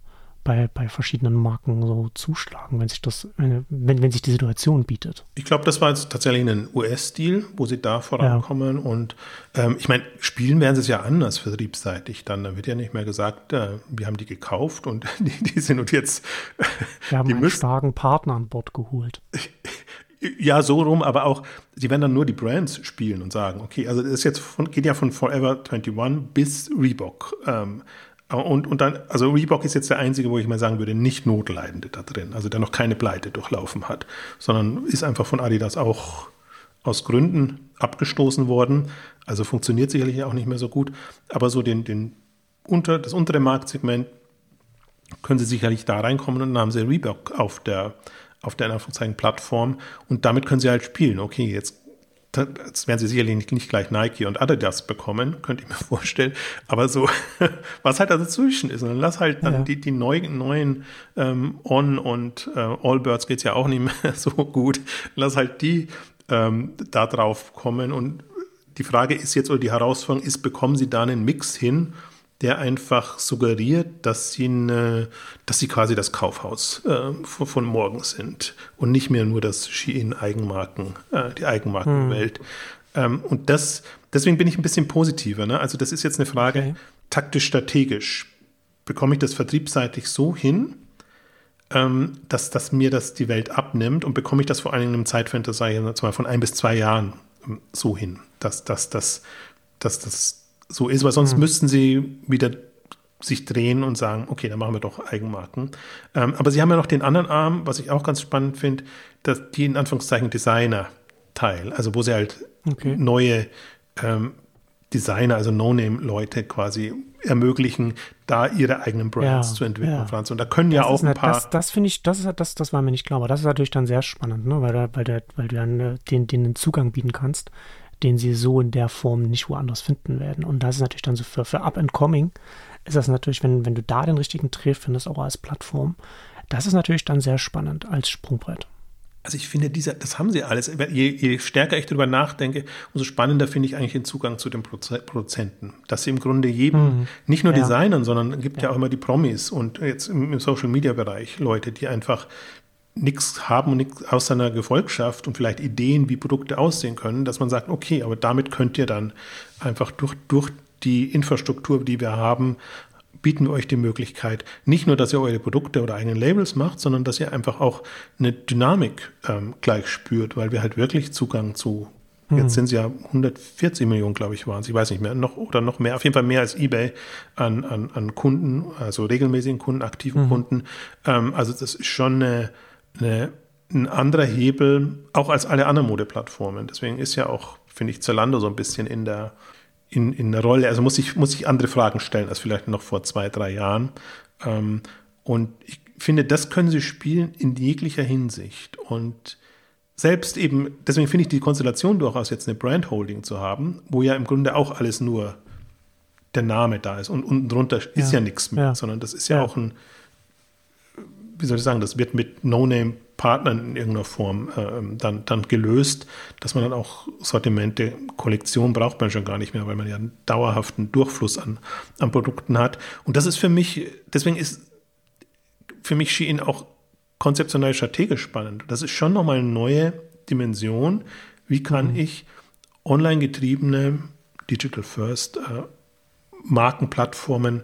bei, bei verschiedenen Marken so zuschlagen, wenn sich das, wenn, wenn sich die Situation bietet. Ich glaube, das war jetzt tatsächlich ein US-Stil, wo sie da vorankommen. Ja. Und ähm, ich meine, spielen werden sie es ja anders vertriebsseitig. Dann, dann wird ja nicht mehr gesagt, äh, wir haben die gekauft und <laughs> die, die sind und jetzt. Wir haben einen müssen, starken Partner an Bord geholt. Ja, so rum, aber auch, sie werden dann nur die Brands spielen und sagen, okay, also das ist jetzt von, geht ja von Forever 21 bis Reebok. Ähm, und, und dann, also Reebok ist jetzt der einzige, wo ich mal sagen würde, nicht Notleidende da drin, also der noch keine Pleite durchlaufen hat, sondern ist einfach von Adidas auch aus Gründen abgestoßen worden. Also funktioniert sicherlich auch nicht mehr so gut. Aber so den, den unter, das untere Marktsegment können sie sicherlich da reinkommen und dann haben sie Reebok auf der, auf der Plattform und damit können sie halt spielen. Okay, jetzt das werden sie sicherlich nicht, nicht, gleich Nike und Adidas bekommen, könnte ich mir <laughs> vorstellen. Aber so, <laughs> was halt dazwischen ist. Und dann lass halt dann ja. die, die neuen, neuen ähm, On- und äh, Allbirds geht es ja auch nicht mehr <laughs> so gut. Lass halt die ähm, da drauf kommen. Und die Frage ist jetzt, oder die Herausforderung ist, bekommen sie da einen Mix hin, der einfach suggeriert, dass sie, eine, dass sie quasi das Kaufhaus äh, von, von, morgen sind und nicht mehr nur das Shein-Eigenmarken, äh, die Eigenmarkenwelt. Hm. Ähm, und das, deswegen bin ich ein bisschen positiver. Ne? Also das ist jetzt eine Frage okay. taktisch-strategisch. Bekomme ich das vertriebsseitig so hin, ähm, dass, dass mir das die Welt abnimmt und bekomme ich das vor allen Dingen im Zeitfenster, sage ich jetzt mal, von ein bis zwei Jahren ähm, so hin, dass, dass, dass, dass das so ist, weil sonst mhm. müssten sie wieder sich drehen und sagen, okay, dann machen wir doch Eigenmarken. Ähm, aber sie haben ja noch den anderen Arm, was ich auch ganz spannend finde, dass die in Anführungszeichen Designer-Teil, also wo sie halt okay. neue ähm, Designer, also No-Name-Leute quasi ermöglichen, da ihre eigenen Brands ja, zu entwickeln, ja. Franz. Und da können das ja auch ein paar. Das, das finde ich, das ist das, das war mir nicht klar, aber das ist natürlich dann sehr spannend, ne? weil, da, weil, der, weil du dann äh, den, den Zugang bieten kannst den sie so in der Form nicht woanders finden werden. Und das ist natürlich dann so für, für Up and Coming, ist das natürlich, wenn, wenn du da den richtigen Dreh findest, auch als Plattform, das ist natürlich dann sehr spannend als Sprungbrett. Also ich finde, dieser, das haben sie alles. Je, je stärker ich darüber nachdenke, umso spannender finde ich eigentlich den Zugang zu den Produzenten. Dass sie im Grunde jedem, mhm. nicht nur ja. Designern, sondern es gibt ja. ja. auch immer die Promis und jetzt im, im Social-Media-Bereich Leute, die einfach nichts haben und nichts aus seiner Gefolgschaft und vielleicht Ideen, wie Produkte aussehen können, dass man sagt, okay, aber damit könnt ihr dann einfach durch, durch die Infrastruktur, die wir haben, bieten wir euch die Möglichkeit, nicht nur, dass ihr eure Produkte oder eigenen Labels macht, sondern dass ihr einfach auch eine Dynamik ähm, gleich spürt, weil wir halt wirklich Zugang zu, mhm. jetzt sind es ja 140 Millionen, glaube ich, waren es, ich weiß nicht mehr, noch oder noch mehr, auf jeden Fall mehr als eBay an, an, an Kunden, also regelmäßigen Kunden, aktiven mhm. Kunden. Ähm, also das ist schon eine eine, ein anderer Hebel, auch als alle anderen Modeplattformen. Deswegen ist ja auch, finde ich, Zalando so ein bisschen in der, in, in der Rolle. Also muss ich, muss ich andere Fragen stellen als vielleicht noch vor zwei, drei Jahren. Ähm, und ich, finde, das können sie spielen in jeglicher Hinsicht. Und selbst eben, deswegen finde ich die Konstellation durchaus jetzt eine Brand-Holding zu haben, wo ja im Grunde auch alles nur der Name da ist und unten drunter ja. ist ja nichts mehr, ja. sondern das ist ja, ja, auch ein, wie soll ich sagen, das wird mit No-Name-Partnern in irgendeiner Form äh, dann, dann gelöst, dass man dann auch Sortimente, Kollektion braucht man schon gar nicht mehr, weil man ja einen dauerhaften Durchfluss an, an Produkten hat. Und das ist für mich, deswegen ist für mich Shein auch konzeptionell strategisch spannend. Das ist schon nochmal eine neue Dimension. Wie kann mhm. ich online getriebene Digital First äh, Markenplattformen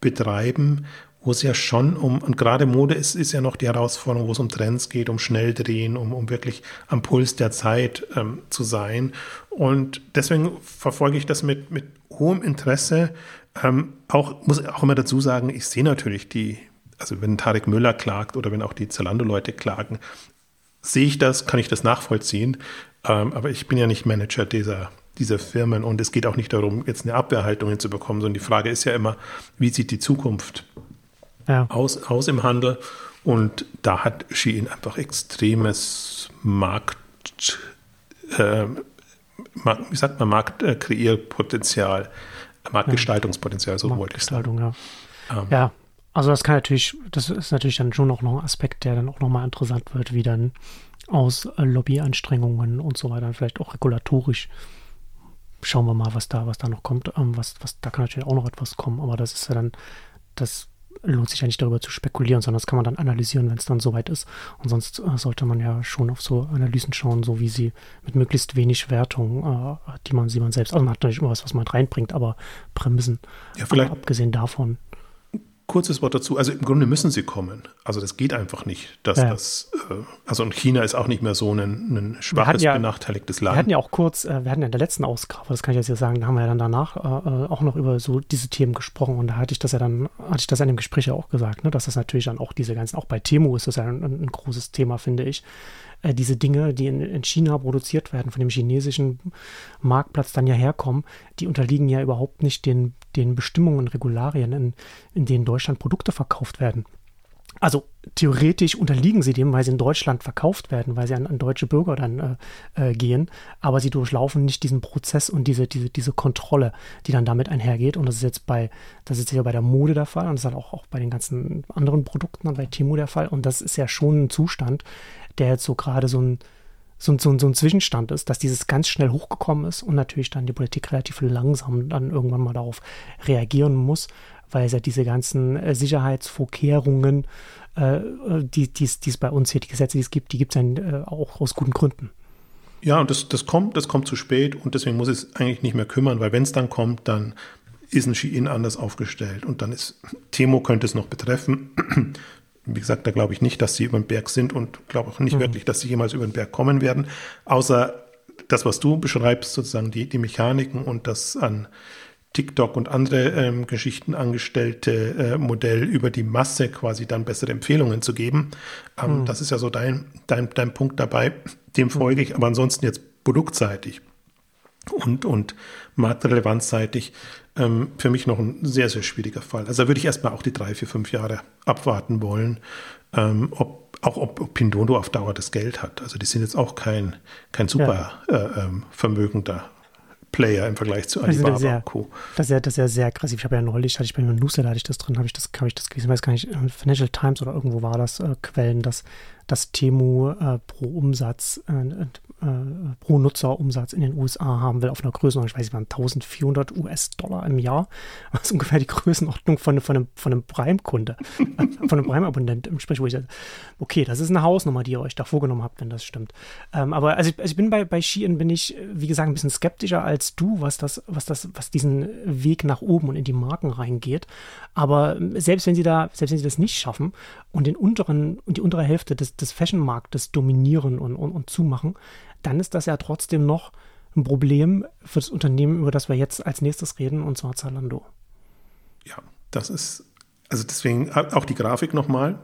betreiben, wo es ja schon um, und gerade Mode ist, ist ja noch die Herausforderung, wo es um Trends geht, um Schnelldrehen, um, um wirklich am Puls der Zeit ähm, zu sein. Und deswegen verfolge ich das mit, mit hohem Interesse. Ähm, auch, muss auch immer dazu sagen, ich sehe natürlich die, also wenn Tarek Müller klagt oder wenn auch die Zalando-Leute klagen, sehe ich das, kann ich das nachvollziehen. Ähm, aber ich bin ja nicht Manager dieser, dieser Firmen und es geht auch nicht darum, jetzt eine Abwehrhaltung hinzubekommen, sondern die Frage ist ja immer, wie sieht die Zukunft ja. aus, aus im Handel? Und da hat Shein einfach extremes Markt, äh, wie sagt man, Marktkreierpotenzial, Marktgestaltungspotenzial, so wollte ich sagen. Ja. Ähm, ja, also das kann natürlich, das ist natürlich dann schon noch ein Aspekt, der dann auch nochmal interessant wird, wie dann aus äh, Lobbyanstrengungen und so weiter, vielleicht auch regulatorisch. Schauen wir mal, was da, was da noch kommt. Ähm, was, was, da kann natürlich auch noch etwas kommen, aber das ist ja dann, das lohnt sich ja nicht darüber zu spekulieren, sondern das kann man dann analysieren, wenn es dann soweit ist. Und sonst äh, sollte man ja schon auf so Analysen schauen, so wie sie mit möglichst wenig Wertung, äh, die man, sie man selbst, also man hat natürlich immer was, was man reinbringt, aber Prämissen. Ja, vielleicht. Aber abgesehen davon kurzes Wort dazu. Also im Grunde müssen sie kommen. Also das geht einfach nicht. Dass ja. das, äh, also und China ist auch nicht mehr so ein, ein schwaches, ja, benachteiligtes Land. Wir hatten ja auch kurz, äh, wir hatten ja in der letzten Ausgabe, das kann ich jetzt ja sagen, da haben wir ja dann danach äh, äh, auch noch über so diese Themen gesprochen und da hatte ich das ja dann, hatte ich das in dem Gespräch ja auch gesagt, ne, dass das natürlich dann auch diese ganzen, auch bei Temu ist das ja ein, ein großes Thema, finde ich, äh, diese Dinge, die in, in, China produziert werden, von dem chinesischen Marktplatz dann ja herkommen, die unterliegen ja überhaupt nicht den, den Bestimmungen und Regularien, in, in denen Deutschland Produkte verkauft werden. Also theoretisch unterliegen sie dem, weil sie in Deutschland verkauft werden, weil sie an, an deutsche Bürger dann äh, äh, gehen, aber sie durchlaufen nicht diesen Prozess und diese, diese, diese Kontrolle, die dann damit einhergeht. Und das ist jetzt bei, das ist ja bei der Mode der Fall und das ist halt auch, auch bei den ganzen anderen Produkten und bei Timo der Fall. Und das ist ja schon ein Zustand, der jetzt so gerade so ein, so, so, so ein Zwischenstand ist, dass dieses ganz schnell hochgekommen ist und natürlich dann die Politik relativ langsam dann irgendwann mal darauf reagieren muss, weil es ja diese ganzen äh, Sicherheitsvorkehrungen, äh, die es bei uns hier, die Gesetze, die es gibt, die gibt es ja äh, auch aus guten Gründen. Ja, und das, das kommt, das kommt zu spät und deswegen muss es eigentlich nicht mehr kümmern, weil wenn es dann kommt, dann ist ein Ski-In anders aufgestellt und dann ist, Temo könnte es noch betreffen, wie gesagt, da glaube ich nicht, dass sie über den Berg sind und glaube auch nicht mhm. wirklich, dass sie jemals über den Berg kommen werden. Außer das, was du beschreibst, sozusagen die, die Mechaniken und das an TikTok und andere ähm, Geschichten angestellte äh, Modell über die Masse quasi dann bessere Empfehlungen zu geben. Ähm, mhm. Das ist ja so dein, dein, dein Punkt dabei. Dem folge ich, aber ansonsten jetzt produktseitig und, und marktrelevanzseitig ähm, für mich noch ein sehr, sehr schwieriger Fall. Also da würde ich erstmal auch die drei, vier, fünf Jahre abwarten wollen, ähm, ob, auch ob, ob, Pindondo auf Dauer das Geld hat. Also die sind jetzt auch kein, kein super ja. äh, ähm, vermögender Player im Vergleich zu Alibaba das sehr, Co. Das ist ja, das ist ja sehr aggressiv. Ich habe ja neulich, hatte ich bei im Newsletter, hatte ich das drin, habe ich das, habe ich das gelesen, weiß gar nicht, Financial Times oder irgendwo war das, äh, Quellen, dass, dass Temu äh, pro Umsatz äh, äh, pro Nutzerumsatz in den USA haben will, auf einer Größenordnung, ich weiß nicht, 1400 US-Dollar im Jahr, <laughs> was ungefähr die Größenordnung von, von einem, von einem Prime-Kunde, <laughs> von einem Prime-Abonnent, sprich, wo ich sage, okay, das ist eine Hausnummer, die ihr euch da vorgenommen habt, wenn das stimmt. Ähm, aber also ich, also ich, bin bei, bei Shein, bin ich, wie gesagt, ein bisschen skeptischer als du, was das, was das, was diesen Weg nach oben und in die Marken reingeht. Aber selbst wenn sie da, selbst wenn sie das nicht schaffen und den unteren und die untere Hälfte des, des Fashion-Marktes dominieren und, und, und zumachen, dann ist das ja trotzdem noch ein Problem für das Unternehmen, über das wir jetzt als nächstes reden, und zwar Zalando. Ja, das ist, also deswegen auch die Grafik nochmal.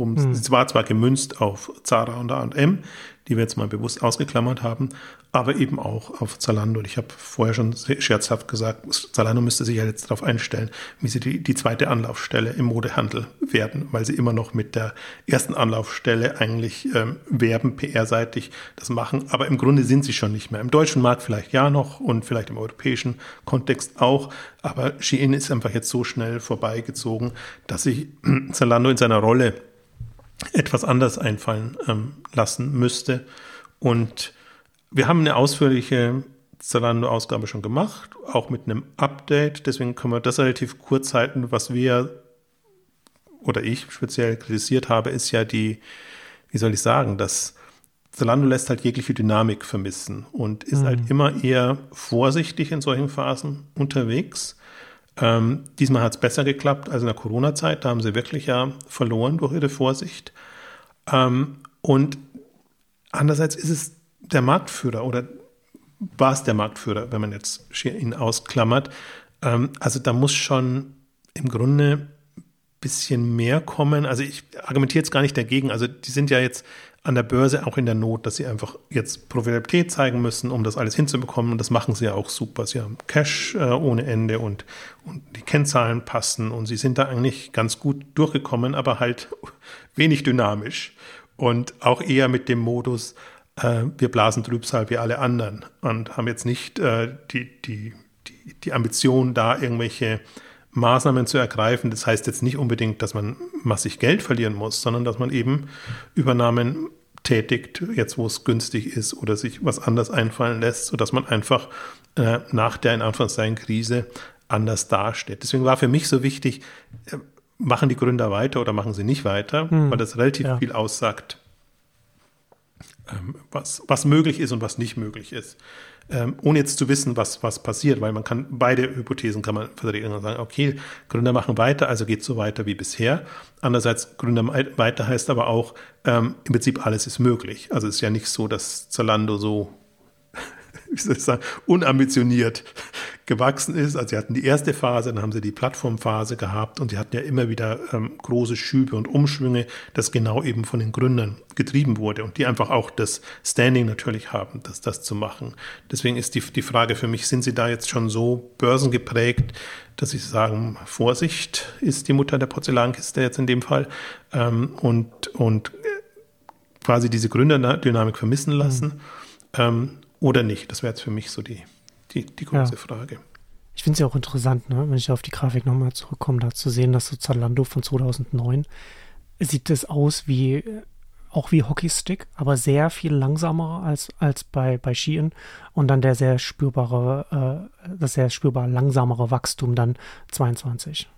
Um, mhm. es war zwar gemünzt auf Zara und A&M, die wir jetzt mal bewusst ausgeklammert haben, aber eben auch auf Zalando. Und ich habe vorher schon scherzhaft gesagt, Zalando müsste sich ja jetzt darauf einstellen, wie sie die, die zweite Anlaufstelle im Modehandel werden, weil sie immer noch mit der ersten Anlaufstelle eigentlich ähm, werben, PR-seitig das machen. Aber im Grunde sind sie schon nicht mehr. Im deutschen Markt vielleicht ja noch und vielleicht im europäischen Kontext auch. Aber Shein ist einfach jetzt so schnell vorbeigezogen, dass sich <clears throat> Zalando in seiner Rolle etwas anders einfallen ähm, lassen müsste. Und wir haben eine ausführliche Zalando-Ausgabe schon gemacht, auch mit einem Update. Deswegen können wir das relativ kurz halten. Was wir oder ich speziell kritisiert habe, ist ja die, wie soll ich sagen, dass Zalando lässt halt jegliche Dynamik vermissen und ist halt mhm. halt immer eher vorsichtig in solchen Phasen unterwegs. Ähm, diesmal hat es besser geklappt als in der Corona-Zeit. Da haben sie wirklich ja verloren durch ihre Vorsicht. Ähm, und andererseits ist es der Marktführer oder war es der Marktführer, wenn man jetzt ihn ausklammert. Ähm, also da muss schon im Grunde ein bisschen mehr kommen. Also ich argumentiere jetzt gar nicht dagegen. Also die sind ja jetzt an der Börse auch in der Not, dass sie einfach jetzt Profitabilität zeigen müssen, um das alles hinzubekommen. Und das machen sie ja auch super. Sie haben Cash äh, ohne Ende und, und die Kennzahlen passen und sie sind da eigentlich ganz gut durchgekommen, aber halt <laughs> wenig dynamisch und auch eher mit dem Modus, äh, wir blasen Trübsal wie alle anderen und haben jetzt nicht äh, die, die, die, die Ambition, da irgendwelche Maßnahmen zu ergreifen. Das heißt jetzt nicht unbedingt, dass man massig Geld verlieren muss, sondern dass man eben Übernahmen tätigt, jetzt wo es günstig ist oder sich was anders einfallen lässt, sodass man einfach äh, nach der in Anführungszeichen Krise anders dasteht. Deswegen war für mich so wichtig, äh, machen die Gründer weiter oder machen sie nicht weiter, hm, weil das relativ ja. viel aussagt, was, was möglich ist und was nicht möglich ist ähm, ohne jetzt zu wissen, was, was passiert, weil man kann, beide Hypothesen kann man vertreten und sagen, okay, Gründer machen weiter, also geht so weiter wie bisher. Andererseits, Gründer weiter heißt aber auch, ähm, im Prinzip alles ist möglich. Also es ist ja nicht so, dass Zalando so <laughs> sagen, unambitioniert gewachsen ist. Also sie hatten die erste Phase, dann haben sie die Plattformphase gehabt und sie hatten ja immer wieder ähm, große Schübe und Umschwünge, das genau eben von den Gründern getrieben wurde und die einfach auch das Standing natürlich haben, das, das zu machen. Deswegen ist die, die Frage für mich, sind sie da jetzt schon so börsengeprägt, dass sie sagen, Vorsicht ist die Mutter der Porzellankiste jetzt in dem Fall ähm, und, und quasi diese Gründerdynamik vermissen lassen. Mhm. Ähm, oder nicht? Das wäre jetzt für mich so die, die, die große ja. Frage. Ich finde es ja auch interessant, ne, wenn ich auf die Grafik nochmal zurückkomme, da zu sehen, dass so Zalando von 2009 sieht es aus wie auch wie Hockeystick, aber sehr viel langsamer als, als bei, bei Shein und dann der sehr spürbare, äh, das sehr spürbar langsamere Wachstum dann 22.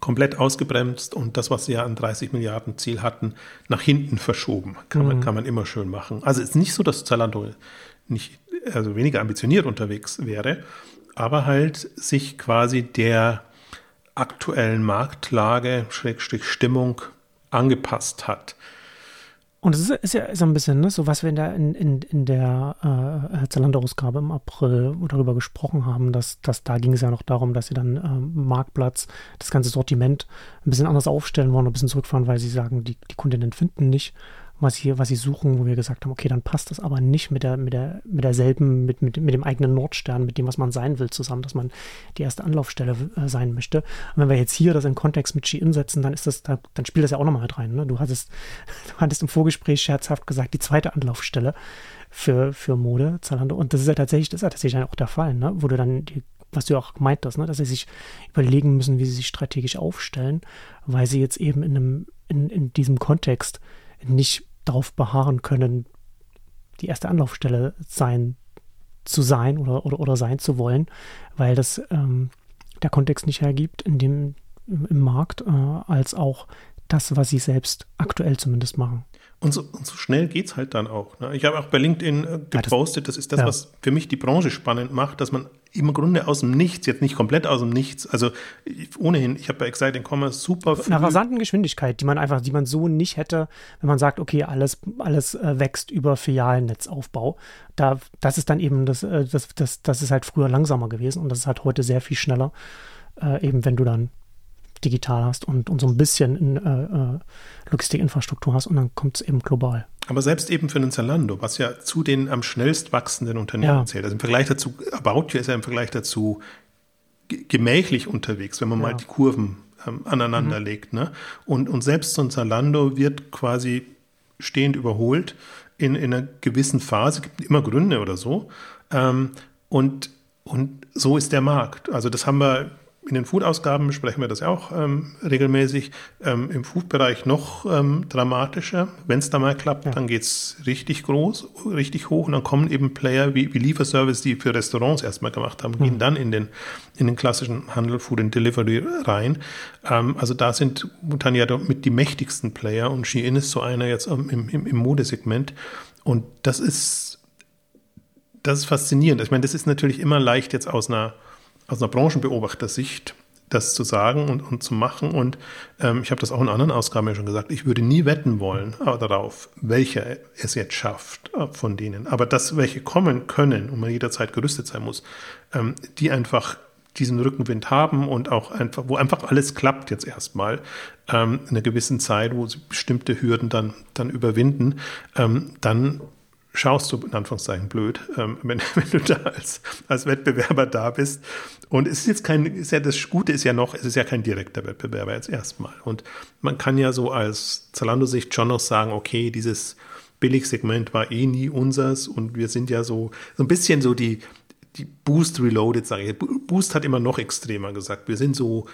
Komplett ausgebremst und das, was sie ja an 30 Milliarden Ziel hatten, nach hinten verschoben. Kann, mhm. man, kann man immer schön machen. Also es ist nicht so, dass Zalando nicht also weniger ambitioniert unterwegs wäre, aber halt sich quasi der aktuellen Marktlage, Schrägstrich Stimmung angepasst hat. Und es ist, ist, ja ist ein bisschen ne, so, was wir in der, in, in, in der äh, Zalando-Ausgabe im April darüber gesprochen haben, dass, dass da ging es ja noch darum, dass sie dann ähm, Marktplatz, das ganze Sortiment ein bisschen anders aufstellen wollen, ein bisschen zurückfahren, weil sie sagen, die, die Kundinnen finden nicht, was sie, was sie suchen, wo wir gesagt haben, okay, dann passt das aber nicht mit der, mit der, mit derselben, mit, mit, mit dem eigenen Nordstern, mit dem, was man sein will, zusammen, dass man die erste Anlaufstelle äh, sein möchte. Und wenn wir jetzt hier das in Kontext mit Shein setzen, dann ist das, da, dann spielt das ja auch nochmal mit rein. Ne? Du hattest, <laughs> du hattest im Vorgespräch scherzhaft gesagt, die zweite Anlaufstelle für, für Mode, Zalando. Und das ist ja tatsächlich, das ist ja tatsächlich auch der Fall, ne? wo du dann die was du auch meintest, ne? dass sie sich überlegen müssen, wie sie sich strategisch aufstellen, weil sie jetzt eben in, einem, in, in diesem Kontext nicht darauf beharren können, die erste Anlaufstelle sein zu sein oder, oder, oder sein zu wollen, weil das ähm, der Kontext nicht hergibt in dem, im, Markt, äh, als auch das, was sie selbst aktuell zumindest machen. Und so, und so schnell geht es halt dann auch. Ne? Ich habe auch bei LinkedIn äh, gepostet, das ist das, ja. was für mich die Branche spannend macht, dass man im Grunde aus dem Nichts, jetzt nicht komplett aus dem Nichts, also ohnehin, ich habe bei Exciting Commerce super viel. Eine rasanten Geschwindigkeit, die man einfach, die man so nicht hätte, wenn man sagt, okay, alles, alles äh, wächst über Filialnetzaufbau. Da, das ist dann eben, das, äh, das, das, das ist halt früher langsamer gewesen und das ist halt heute sehr viel schneller, äh, eben wenn du dann digital hast und, und so ein bisschen in, äh, äh Logistikinfrastruktur hast und dann kommt es eben global. Aber selbst eben für einen Zalando, was ja zu den am schnellst wachsenden Unternehmen ja. zählt, also im Vergleich dazu, About You ist ja im Vergleich dazu gemächlich unterwegs, wenn man ja. mal die Kurven ähm, aneinander mhm. legt. Ne? Und, und selbst so ein Zalando wird quasi stehend überholt in, in einer gewissen Phase, gibt immer Gründe oder so. Ähm, und, und so ist der Markt. Also das haben wir in den Food-Ausgaben besprechen wir das ja auch ähm, regelmäßig. Ähm, Im Food-Bereich noch ähm, dramatischer. Wenn es da mal klappt, ja. dann geht es richtig groß, richtig hoch und dann kommen eben Player wie, wie Lieferservice, die für Restaurants erstmal gemacht haben, mhm. gehen dann in den, in den klassischen Handel, Food and Delivery rein. Ähm, also da sind momentan ja mit die mächtigsten Player und Shein ist so einer jetzt im, im, im Modesegment. Und das ist, das ist faszinierend. Ich meine, das ist natürlich immer leicht jetzt aus einer aus einer Branchenbeobachtersicht das zu sagen und, und zu machen. Und ähm, ich habe das auch in anderen Ausgaben ja schon gesagt, ich würde nie wetten wollen äh, darauf, welcher es jetzt schafft äh, von denen. Aber dass welche kommen können und man jederzeit gerüstet sein muss, ähm, die einfach diesen Rückenwind haben und auch einfach, wo einfach alles klappt jetzt erstmal ähm, in einer gewissen Zeit, wo sie bestimmte Hürden dann, dann überwinden, ähm, dann schaust du in Anführungszeichen blöd, ähm, <laughs> wenn, wenn, du da als, als Wettbewerber da bist. Und es ist jetzt kein, ist ja das Gute ist ja noch, es ist ja kein direkter Wettbewerber jetzt erstmal. Und man kann ja so als Zalando-Sicht schon noch sagen, okay, dieses Billigsegment war eh nie unseres und wir sind ja so, so ein bisschen so die, die Boost Reloaded, sage ich. Boost hat immer noch extremer gesagt. Wir sind so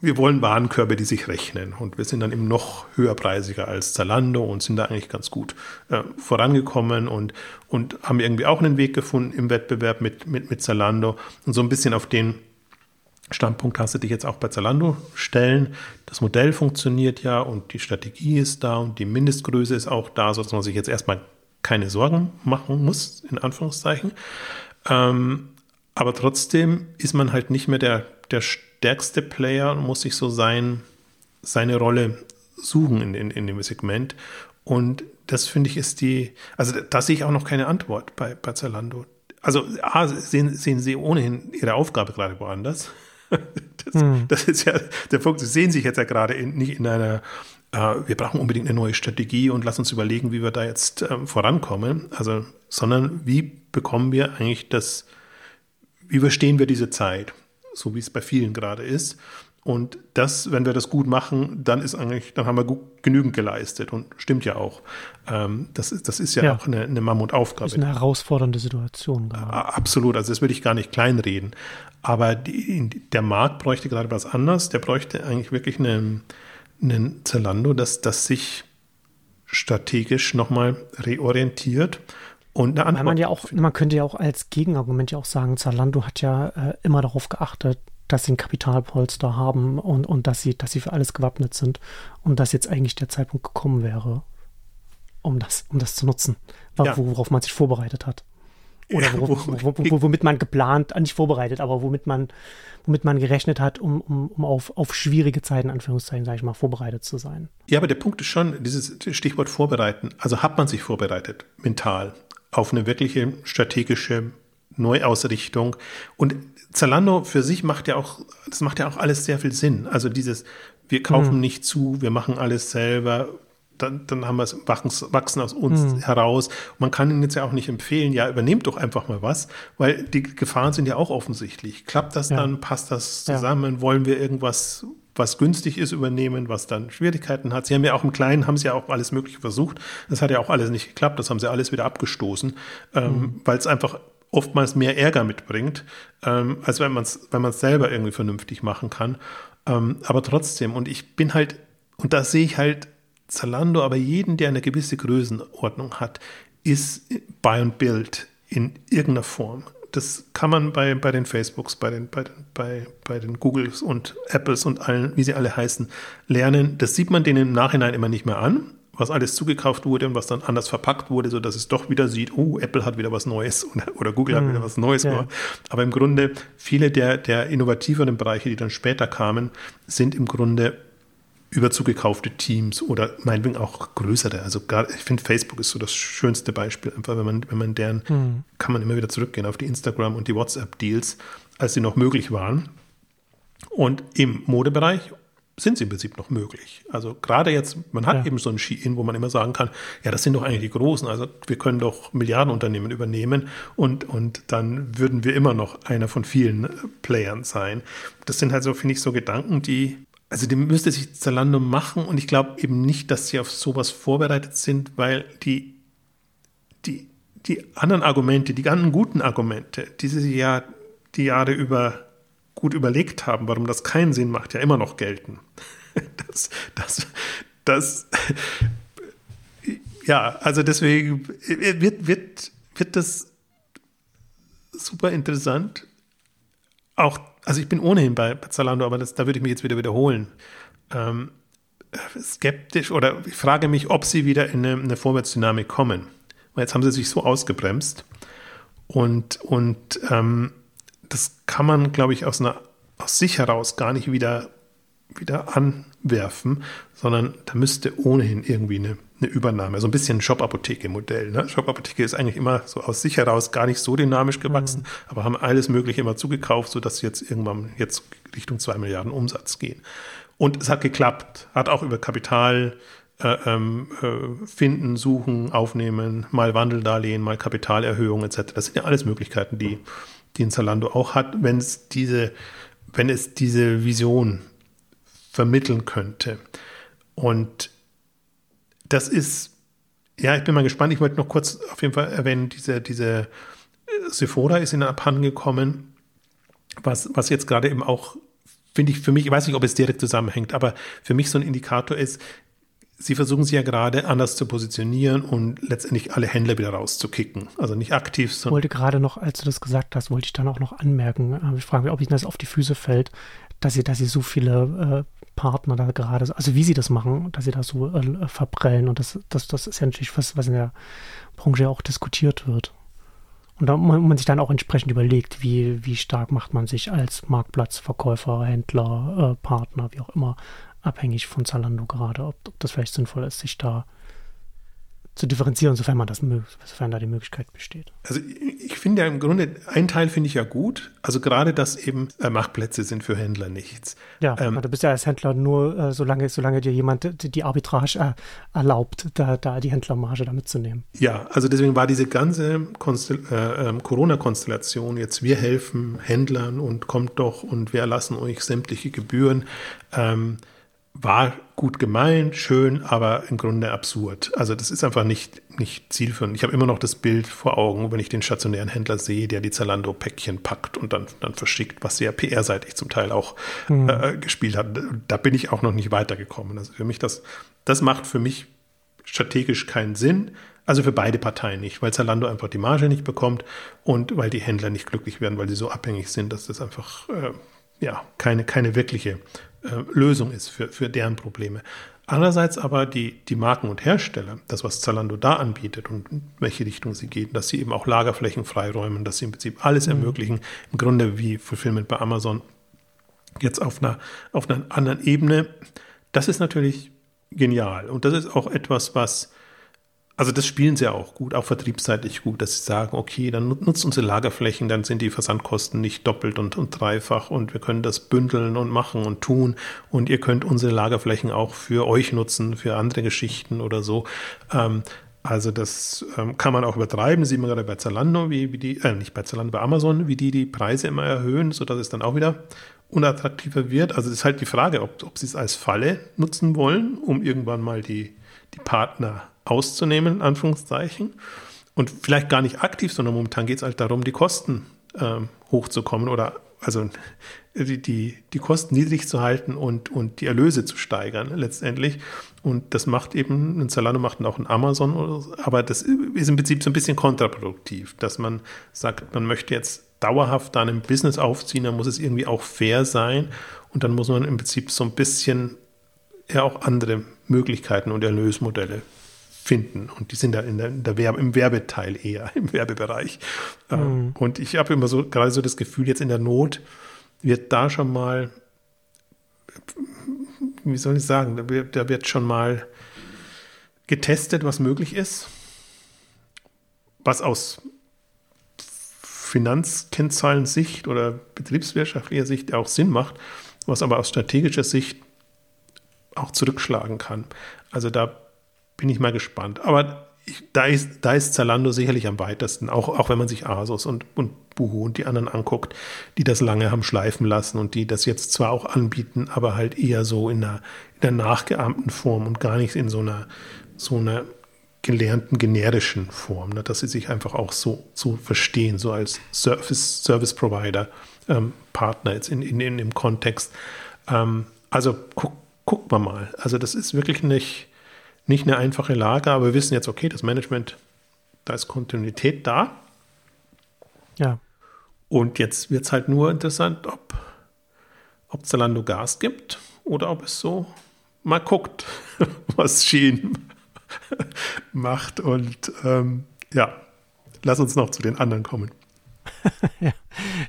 wir wollen Warenkörbe, die sich rechnen. Und wir sind dann eben noch höherpreisiger als Zalando und sind da eigentlich ganz gut äh, vorangekommen und, und haben irgendwie auch einen Weg gefunden im Wettbewerb mit, mit, mit Zalando. Und so ein bisschen auf den Standpunkt hast du dich jetzt auch bei Zalando stellen. Das Modell funktioniert ja und die Strategie ist da und die Mindestgröße ist auch da, sodass man sich jetzt erstmal keine Sorgen machen muss, in Anführungszeichen. Ähm, aber trotzdem ist man halt nicht mehr der, der stärkste Player muss sich so sein, seine Rolle suchen in, in, in dem Segment. Und das finde ich ist die, also da sehe ich auch noch keine Antwort bei, bei Zalando. Also A, sehen, sehen sie ohnehin ihre Aufgabe gerade woanders. <laughs> Das, hm. das, ist ja der Punkt. Sie sehen sich jetzt ja gerade in, nicht in einer, äh, wir brauchen unbedingt eine neue Strategie und lass uns überlegen, wie wir da jetzt ähm, vorankommen. Also, sondern wie bekommen wir eigentlich das, wie überstehen wir diese Zeit? So wie es bei vielen gerade ist. Und das, wenn wir das gut machen, dann ist eigentlich, dann haben wir genügend geleistet und stimmt ja auch. Ähm, das, ist, das ist ja, ja, auch eine, eine Mammutaufgabe. Das ist eine herausfordernde Situation. Gerade. Absolut, also das würde ich gar nicht kleinreden. Aber die, der Markt bräuchte gerade was anderes. Der bräuchte eigentlich wirklich einen, einen Zalando, das, das sich strategisch nochmal reorientiert und eine Antwort. man ja auch, man könnte ja auch als Gegenargument ja auch sagen, Zalando hat ja äh, immer darauf geachtet, dass sie ein Kapitalpolster haben und, und dass sie, dass sie für alles gewappnet sind und dass jetzt eigentlich der Zeitpunkt gekommen wäre, um das, um das zu nutzen, ja. worauf man sich vorbereitet hat. Oder worauf, wo, wo, womit man geplant, nicht vorbereitet, aber womit man, womit man gerechnet hat, um, um, um auf, auf schwierige Zeiten, Anführungszeichen, sage ich mal, vorbereitet zu sein. Ja, aber der Punkt ist schon, dieses Stichwort vorbereiten. Also hat man sich vorbereitet, mental auf eine wirkliche strategische Neuausrichtung. Und Zalando für sich macht ja auch, das macht ja auch alles sehr viel Sinn. Also dieses, wir kaufen mhm. nicht zu, wir machen alles selber, dann, dann haben wir es wachsen, wachsen aus uns mhm. heraus. man kann ihnen jetzt ja auch nicht empfehlen, ja, übernehmt doch einfach mal was, weil die Gefahren sind ja auch offensichtlich. Klappt das ja. dann? Passt das zusammen? Ja. Wollen wir irgendwas was günstig ist, übernehmen, was dann Schwierigkeiten hat. Sie haben ja auch im Kleinen, haben sie ja auch alles Mögliche versucht. Das hat ja auch alles nicht geklappt. Das haben sie alles wieder abgestoßen, ähm, mhm. weil es einfach oftmals mehr Ärger mitbringt, ähm, als wenn man es wenn man's selber irgendwie vernünftig machen kann. Ähm, aber trotzdem, und ich bin halt, und da sehe ich halt Zalando, aber jeden, der eine gewisse Größenordnung hat, ist Buy und Build in irgendeiner Form das kann man bei, bei den Facebooks, bei den, bei, den, bei, bei den Googles und Apples und allen, wie sie alle heißen, lernen. Das sieht man denen im Nachhinein immer nicht mehr an, was alles zugekauft wurde und was dann anders verpackt wurde, sodass es doch wieder sieht, oh, Apple hat wieder was Neues <laughs> oder, oder Google hat hm, wieder was Neues ja. gemacht. Aber im Grunde, viele der, der innovativeren Bereiche, die dann später kamen, sind im Grunde über zugekaufte Teams oder meinetwegen auch größere. Also gar, ich finde, Facebook ist so das schönste Beispiel. Einfach, wenn man, wenn man deren, mhm. kann man immer wieder zurückgehen auf die Instagram und die WhatsApp-Deals, als sie noch möglich waren. Und im Modebereich sind sie im Prinzip noch möglich. Also gerade jetzt, man hat Ja. eben so ein Ski-In, wo man immer sagen kann, ja, das sind doch eigentlich die Großen, also wir können doch Milliardenunternehmen übernehmen und, und dann würden wir immer noch einer von vielen Playern sein. Das sind halt so, finde ich, so Gedanken, die, also die müsste sich Zalando machen und ich glaube eben nicht, dass sie auf sowas vorbereitet sind, weil die, die, die anderen Argumente, die ganzen guten Argumente, die sie ja die Jahre über gut überlegt haben, warum das keinen Sinn macht, ja immer noch gelten. <laughs> Das, das, das, ja, also deswegen wird, wird, wird das super interessant. Auch, also ich bin ohnehin bei Zalando, aber das, da würde ich mich jetzt wieder wiederholen. Ähm, skeptisch oder ich frage mich, ob sie wieder in eine, eine Vorwärtsdynamik kommen. Weil jetzt haben sie sich so ausgebremst und, und ähm, das kann man, glaube ich, aus, einer, aus sich heraus gar nicht wieder, wieder anwerfen, sondern da müsste ohnehin irgendwie eine, eine Übernahme, so ein bisschen Shop-Apotheke-Modell. Ne? Shop-Apotheke ist eigentlich immer so aus sich heraus gar nicht so dynamisch gewachsen, aber haben alles Mögliche immer zugekauft, sodass sie jetzt irgendwann jetzt Richtung 2 Milliarden Umsatz gehen. Und es hat geklappt, hat auch über Kapital äh, ähm, äh, finden, suchen, aufnehmen, mal Wandeldarlehen, mal Kapitalerhöhung etc. Das sind ja alles Möglichkeiten, die, die ein Zalando auch hat, wenn es diese, wenn es diese Vision vermitteln könnte. Und das ist, ja, ich bin mal gespannt. Ich wollte noch kurz auf jeden Fall erwähnen, diese, diese äh, Sephora ist in Abhanden gekommen, was, was jetzt gerade eben auch, finde ich, für mich, ich weiß nicht, ob es direkt zusammenhängt, aber für mich so ein Indikator ist, sie versuchen sich ja gerade anders zu positionieren und letztendlich alle Händler wieder rauszukicken. Also nicht aktiv, Ich sondern wollte gerade noch, als du das gesagt hast, wollte ich dann auch noch anmerken. äh, Ich frage mich, ob Ihnen das auf die Füße fällt, dass Sie, dass Sie so viele äh, Partner da gerade, so- also wie Sie das machen, dass Sie da so äh, verprellen. Und das, das, das ist ja natürlich was, was in der Branche auch diskutiert wird. Und da man, man sich dann auch entsprechend überlegt, wie, wie stark macht man sich als Marktplatzverkäufer, Händler, äh, Partner, wie auch immer, abhängig von Zalando gerade, ob, ob das vielleicht sinnvoll ist, sich da zu differenzieren, sofern man das sofern da die Möglichkeit besteht. Also ich finde ja im Grunde, ein Teil finde ich ja gut. Also gerade, dass eben äh, Machtplätze sind für Händler nichts. Ja, Ähm, du bist ja als Händler nur, äh, solange, solange dir jemand die, die Arbitrage äh, erlaubt, da, da die Händlermarge da mitzunehmen. Ja, also deswegen war diese ganze äh, ähm, Corona-Konstellation jetzt, wir helfen Händlern und kommt doch und wir erlassen euch sämtliche Gebühren, ähm, war gut gemeint, schön, aber im Grunde absurd. Also das ist einfach nicht, nicht zielführend. Ich habe immer noch das Bild vor Augen, wenn ich den stationären Händler sehe, der die Zalando-Päckchen packt und dann, dann verschickt, was sehr PR-seitig zum Teil auch äh, gespielt hat. Da bin ich auch noch nicht weitergekommen. Also für mich das, das macht für mich strategisch keinen Sinn. Also für beide Parteien nicht, weil Zalando einfach die Marge nicht bekommt und weil die Händler nicht glücklich werden, weil sie so abhängig sind, dass das einfach äh, ja, keine, keine wirkliche äh, Lösung ist für, für deren Probleme. Andererseits aber die, die Marken und Hersteller, das, was Zalando da anbietet und in welche Richtung sie geht, dass sie eben auch Lagerflächen freiräumen, dass sie im Prinzip alles ermöglichen, im Grunde wie Fulfillment bei Amazon, jetzt auf einer, auf einer anderen Ebene. Das ist natürlich genial. Und das ist auch etwas, was, also das spielen sie auch gut, auch vertriebsseitig gut, dass sie sagen, okay, dann nut- nutzt unsere Lagerflächen, dann sind die Versandkosten nicht doppelt und, und dreifach und wir können das bündeln und machen und tun und ihr könnt unsere Lagerflächen auch für euch nutzen, für andere Geschichten oder so. Ähm, also das ähm, kann man auch übertreiben, sieht man gerade bei Zalando, wie, wie die, äh, nicht bei Zalando, bei Amazon, wie die die Preise immer erhöhen, sodass es dann auch wieder unattraktiver wird. Also es ist halt die Frage, ob, ob sie es als Falle nutzen wollen, um irgendwann mal die, die Partner auszunehmen, in Anführungszeichen. Und vielleicht gar nicht aktiv, sondern momentan geht es halt darum, die Kosten ähm, hochzukommen oder also die, die, die Kosten niedrig zu halten und, und die Erlöse zu steigern letztendlich. Und das macht eben, ein Zalando macht auch ein Amazon, oder so, aber das ist im Prinzip so ein bisschen kontraproduktiv, dass man sagt, man möchte jetzt dauerhaft da ein Business aufziehen, dann muss es irgendwie auch fair sein und dann muss man im Prinzip so ein bisschen ja auch andere Möglichkeiten und Erlösmodelle finden. Und die sind dann in der, in der Werbe, im Werbeteil eher, <laughs> im Werbebereich. Ähm, Und ich habe immer so gerade so das Gefühl, jetzt in der Not wird da schon mal, wie soll ich sagen, da wird, da wird schon mal getestet, was möglich ist, was aus Finanzkennzahlen-Sicht oder betriebswirtschaftlicher Sicht auch Sinn macht, was aber aus strategischer Sicht auch zurückschlagen kann. Also da bin ich mal gespannt. Aber ich, da, ist, da ist Zalando sicherlich am weitesten, auch, auch wenn man sich Asos und, und Buhu und die anderen anguckt, die das lange haben schleifen lassen und die das jetzt zwar auch anbieten, aber halt eher so in einer, in einer nachgeahmten Form und gar nicht in so einer, so einer gelernten generischen Form, ne, dass sie sich einfach auch so, so verstehen, so als Service, Service Provider ähm, Partner jetzt in, in, in dem Kontext. Ähm, also guck, guck mal mal. Also das ist wirklich nicht, nicht eine einfache Lage, aber wir wissen jetzt, okay, das Management, da ist Kontinuität da. Ja. Und jetzt wird es halt nur interessant, ob, ob Zalando Gas gibt oder ob es so mal guckt, <laughs> was Schien <laughs> macht. Und ähm, ja, lass uns noch zu den anderen kommen. <laughs> ja.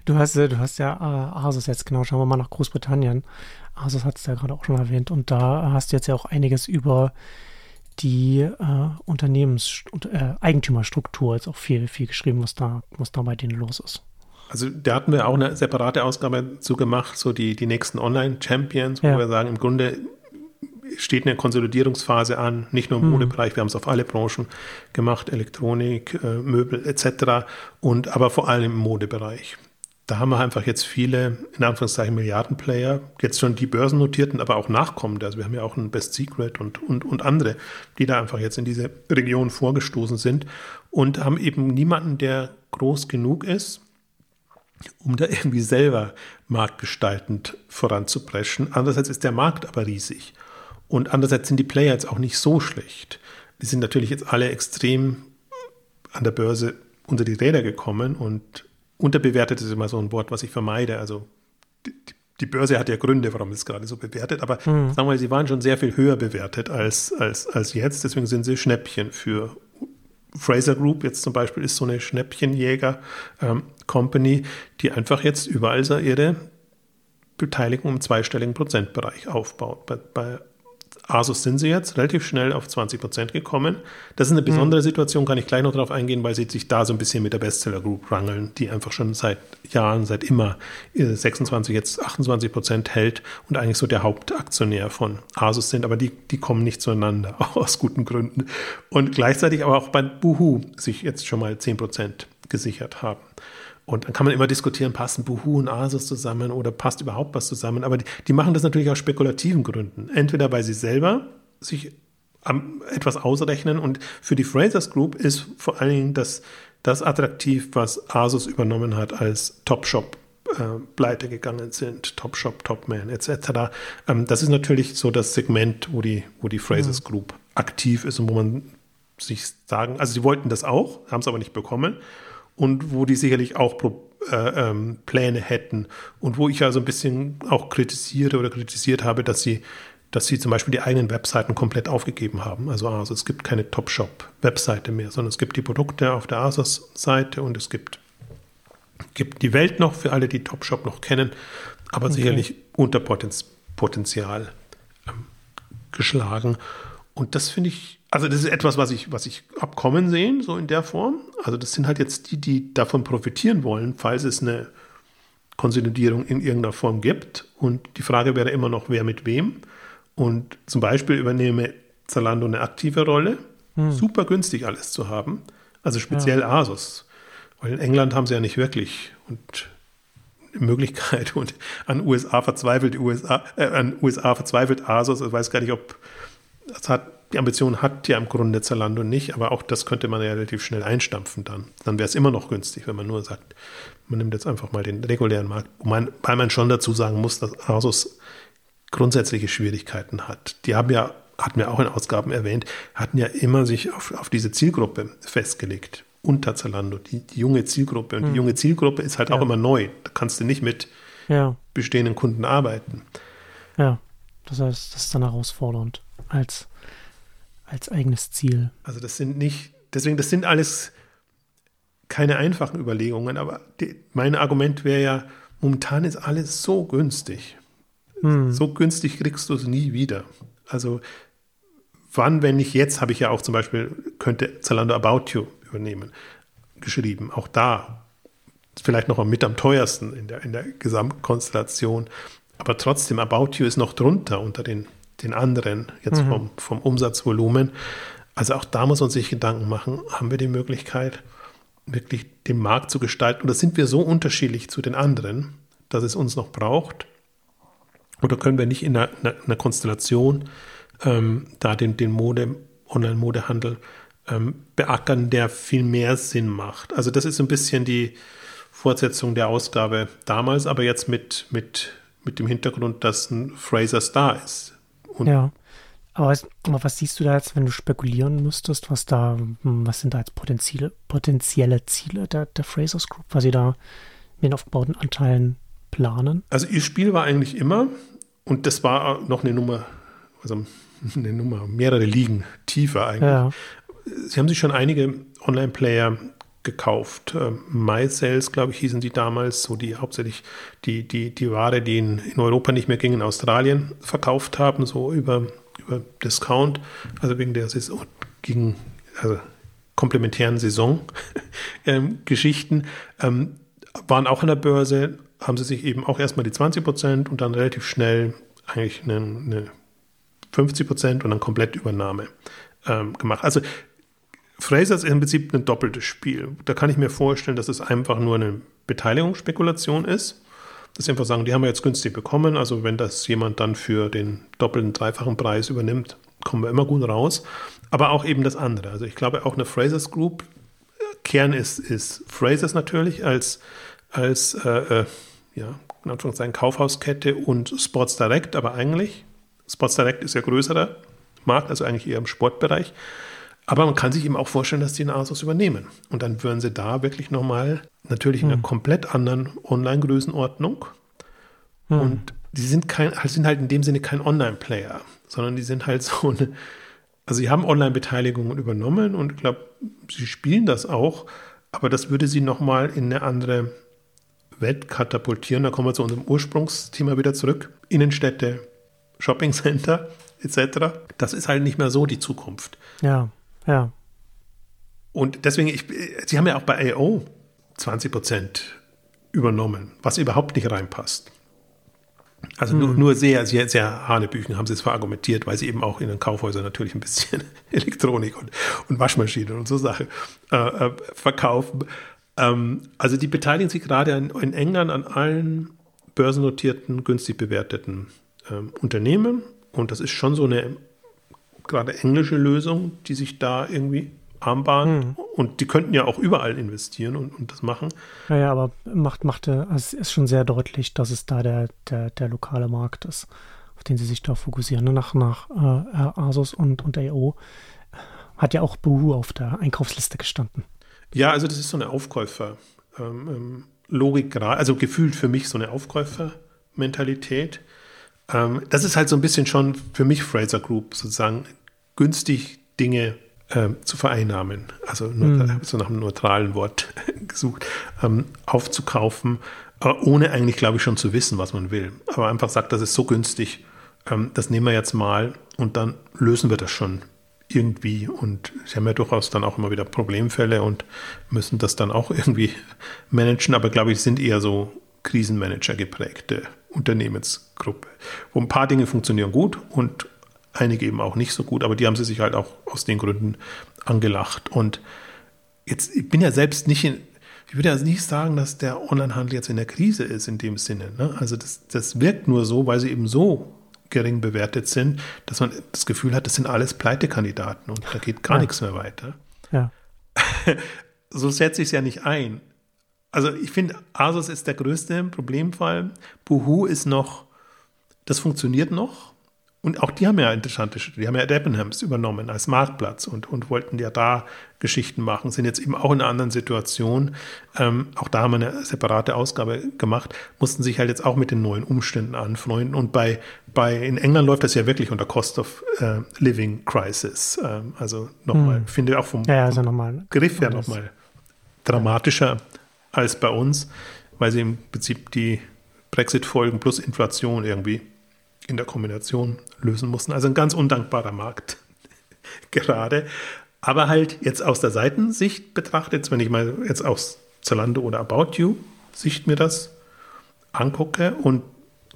Du hast, du hast ja äh, Asus jetzt, genau, schauen wir mal nach Großbritannien. Asus hat es ja gerade auch schon erwähnt und da hast du jetzt ja auch einiges über die äh, Unternehmens- und äh, Eigentümerstruktur jetzt auch viel, viel geschrieben, was da, was da bei denen los ist. Also da hatten wir auch eine separate Ausgabe zu gemacht, so die, die nächsten Online-Champions, wo ja. wir sagen, im Grunde steht eine Konsolidierungsphase an, nicht nur im mhm. Modebereich, wir haben es auf alle Branchen gemacht, Elektronik, äh, Möbel etc. und aber vor allem im Modebereich. Da haben wir einfach jetzt viele, in Anführungszeichen, Milliardenplayer, jetzt schon die börsennotierten, aber auch nachkommende. Also wir haben ja auch einen Best Secret und, und, und andere, die da einfach jetzt in diese Region vorgestoßen sind und haben eben niemanden, der groß genug ist, um da irgendwie selber marktgestaltend voranzupreschen. Andererseits ist der Markt aber riesig. Und andererseits sind die Player jetzt auch nicht so schlecht. Die sind natürlich jetzt alle extrem an der Börse unter die Räder gekommen und unterbewertet ist immer so ein Wort, was ich vermeide. Also die, die Börse hat ja Gründe, warum es gerade so bewertet, aber mhm. sagen wir mal, sie waren schon sehr viel höher bewertet als, als, als jetzt. Deswegen sind sie Schnäppchen für Fraser Group jetzt zum Beispiel ist so eine Schnäppchenjäger-Company, ähm, die einfach jetzt überall ihre Beteiligung im zweistelligen Prozentbereich aufbaut. Bei, bei Asus sind sie jetzt relativ schnell auf 20 Prozent gekommen. Das ist eine besondere mhm. Situation, kann ich gleich noch darauf eingehen, weil sie sich da so ein bisschen mit der Bestseller Group rangeln, die einfach schon seit Jahren, seit immer 26, jetzt 28 Prozent hält und eigentlich so der Hauptaktionär von Asus sind, aber die, die kommen nicht zueinander, auch <laughs> aus guten Gründen. Und gleichzeitig aber auch bei Boohoo sich jetzt schon mal 10 Prozent gesichert haben. Und dann kann man immer diskutieren, passen Buhu und Asus zusammen oder passt überhaupt was zusammen. Aber die, die machen das natürlich aus spekulativen Gründen. Entweder weil sie selber sich am, etwas ausrechnen und für die Frasers Group ist vor allen Dingen das, das attraktiv, was Asus übernommen hat als Topshop äh, pleite gegangen sind, Topshop, Topman etc. Ähm, das ist natürlich so das Segment, wo die, wo die Frasers mhm. Group aktiv ist und wo man sich sagen, also sie wollten das auch, haben es aber nicht bekommen und wo die sicherlich auch äh, ähm, Pläne hätten und wo ich ja so ein bisschen auch kritisiere oder kritisiert habe, dass sie dass sie zum Beispiel die eigenen Webseiten komplett aufgegeben haben. Also, also es gibt keine Topshop-Webseite mehr, sondern es gibt die Produkte auf der Asos-Seite und es gibt, gibt die Welt noch für alle, die Topshop noch kennen, aber okay. sicherlich unter Potenzial ähm, geschlagen. Und das finde ich also das ist etwas, was ich, was ich abkommen sehen, so in der Form. Also das sind halt jetzt die, die davon profitieren wollen, falls es eine Konsolidierung in irgendeiner Form gibt. Und die Frage wäre immer noch, wer mit wem. Und zum Beispiel übernehme Zalando eine aktive Rolle. Hm. Super günstig alles zu haben. Also speziell ja. Asus. Weil in England haben sie ja nicht wirklich und eine Möglichkeit <laughs> und an USA verzweifelt USA, äh, an USA verzweifelt Asus. Ich weiß gar nicht, ob das hat die Ambition hat ja im Grunde Zalando nicht, aber auch das könnte man ja relativ schnell einstampfen dann. Dann wäre es immer noch günstig, wenn man nur sagt, man nimmt jetzt einfach mal den regulären Markt, man, weil man schon dazu sagen muss, dass Asus grundsätzliche Schwierigkeiten hat. Die haben ja, hatten wir auch in Ausgaben erwähnt, hatten ja immer sich auf, auf diese Zielgruppe festgelegt unter Zalando, die, die junge Zielgruppe. Und mhm. die junge Zielgruppe ist halt ja. auch immer neu. Da kannst du nicht mit ja. bestehenden Kunden arbeiten. Ja, das heißt, das ist dann herausfordernd als als eigenes Ziel. Also das sind nicht, deswegen, das sind alles keine einfachen Überlegungen, aber die, mein Argument wäre ja, momentan ist alles so günstig. Hm. So günstig kriegst du es nie wieder. Also wann, wenn nicht jetzt, habe ich ja auch zum Beispiel, könnte Zalando About You übernehmen, geschrieben. Auch da vielleicht noch mit am teuersten in der, in der Gesamtkonstellation. Aber trotzdem, About You ist noch drunter unter den den anderen, jetzt mhm. vom, vom Umsatzvolumen. Also auch da muss man sich Gedanken machen, haben wir die Möglichkeit, wirklich den Markt zu gestalten? Oder sind wir so unterschiedlich zu den anderen, dass es uns noch braucht? Oder können wir nicht in einer, einer Konstellation ähm, da den, den Mode, Online-Modehandel ähm, beackern, der viel mehr Sinn macht? Also das ist so ein bisschen die Fortsetzung der Ausgabe damals, aber jetzt mit, mit, mit dem Hintergrund, dass ein Fraser Star ist. Und ja. Aber was, aber was, siehst du da jetzt, wenn du spekulieren müsstest, was da, hm, was sind da jetzt potenzielle, potenzielle Ziele der, der Frasers Group, was sie da mit den aufgebauten Anteilen planen? Also ihr Spiel war eigentlich immer, und das war noch eine Nummer, also <laughs> eine Nummer, mehrere Ligen tiefer eigentlich. Ja. Sie haben sich schon einige Online-Player gekauft. Äh, MySales, glaube ich, hießen die damals, so die hauptsächlich die, die, die Ware, die in, in Europa nicht mehr ging, in Australien verkauft haben, so über über Discount, also wegen der Saison, gegen, also komplementären Saison-Geschichten, <laughs> ähm, waren auch an der Börse, haben sie sich eben auch erstmal die 20 Prozent und dann relativ schnell eigentlich eine, eine 50 Prozent und dann komplett Übernahme ähm, gemacht. Also Fraser ist im Prinzip ein doppeltes Spiel. Da kann ich mir vorstellen, dass es einfach nur eine Beteiligungsspekulation ist dass sie einfach sagen, die haben wir jetzt günstig bekommen. Also wenn das jemand dann für den doppelten, dreifachen Preis übernimmt, kommen wir immer gut raus. Aber auch eben das andere. Also ich glaube auch eine Frasers Group, Kern ist, ist Frasers natürlich als, als äh, äh, ja, in Anführungszeichen Kaufhauskette und Sports Direct, aber eigentlich, Sports Direct ist ja größerer Markt, also eigentlich eher im Sportbereich. Aber man kann sich eben auch vorstellen, dass die einen Asus übernehmen. Und dann würden sie da wirklich nochmal, natürlich in einer hm. komplett anderen Online-Größenordnung. Hm. Und die sind, kein, sind halt in dem Sinne kein Online-Player, sondern die sind halt so eine, also sie haben Online-Beteiligungen übernommen und ich glaube, sie spielen das auch, aber das würde sie nochmal in eine andere Welt katapultieren. Da kommen wir zu unserem Ursprungsthema wieder zurück. Innenstädte, Shopping-Center etc. Das ist halt nicht mehr so die Zukunft. Ja. Ja. Und deswegen, ich, sie haben ja auch bei AO 20 Prozent übernommen, was überhaupt nicht reinpasst. Also nur, hm. nur sehr, sehr, sehr Hanebüchen haben sie es verargumentiert, weil sie eben auch in den Kaufhäusern natürlich ein bisschen <laughs> Elektronik und, und Waschmaschinen und so Sachen äh, äh, verkaufen. Ähm, also die beteiligen sich gerade in, in, England an allen börsennotierten, günstig bewerteten ähm, Unternehmen. Und das ist schon so eine gerade englische Lösung, die sich da irgendwie armbahnen. Hm. Und die könnten ja auch überall investieren und, und das machen. Ja, ja, aber macht, macht, also es ist schon sehr deutlich, dass es da der, der, der lokale Markt ist, auf den sie sich da fokussieren. Ne, nach, nach äh, Asus und, und AO hat ja auch Boohoo auf der Einkaufsliste gestanden. Ja, also das ist so eine Aufkäufer. Ähm, ähm Logik, also gefühlt für mich so eine Aufkäufer-Mentalität. Ähm, das ist halt so ein bisschen schon für mich Fraser Group sozusagen günstig Dinge äh, zu vereinnahmen. Also mhm. so nach einem neutralen Wort <laughs> gesucht, ähm, aufzukaufen, äh, ohne eigentlich, glaube ich, schon zu wissen, was man will. Aber einfach sagt, das ist so günstig, ähm, das nehmen wir jetzt mal und dann lösen wir das schon irgendwie. Und sie haben ja durchaus dann auch immer wieder Problemfälle und müssen das dann auch irgendwie <laughs> managen. Aber glaube ich, sind eher so Krisenmanager geprägte Unternehmensgruppe, wo ein paar Dinge funktionieren gut und einige eben auch nicht so gut, aber die haben sie sich halt auch aus den Gründen angelacht. Und jetzt, ich bin ja selbst nicht in, ich würde ja nicht sagen, dass der Onlinehandel jetzt in der Krise ist in dem Sinne. Ne? Also das, das wirkt nur so, weil sie eben so gering bewertet sind, dass man das Gefühl hat, das sind alles Pleitekandidaten und da geht gar ja. nichts mehr weiter. Ja. <laughs> so setze ich es ja nicht ein. Also ich finde, Asus ist der größte Problemfall. Boohoo ist noch, das funktioniert noch. Und auch die haben ja interessante. Die haben ja Debenhams übernommen als Marktplatz und, und wollten ja da Geschichten machen, sind jetzt eben auch in einer anderen Situation. Ähm, auch da haben wir eine separate Ausgabe gemacht, mussten sich halt jetzt auch mit den neuen Umständen anfreunden. Und bei, bei in England läuft das ja wirklich unter Cost of äh, Living Crisis. Ähm, also nochmal, hm. finde auch vom, ja, also nochmal, Griff ja nochmal dramatischer als bei uns, weil sie im Prinzip die Brexit-Folgen plus Inflation irgendwie in der Kombination lösen mussten. Also ein ganz undankbarer Markt <laughs> gerade. Aber halt jetzt aus der Seitensicht betrachtet, wenn ich mal jetzt aus Zalando oder About You Sicht mir das angucke und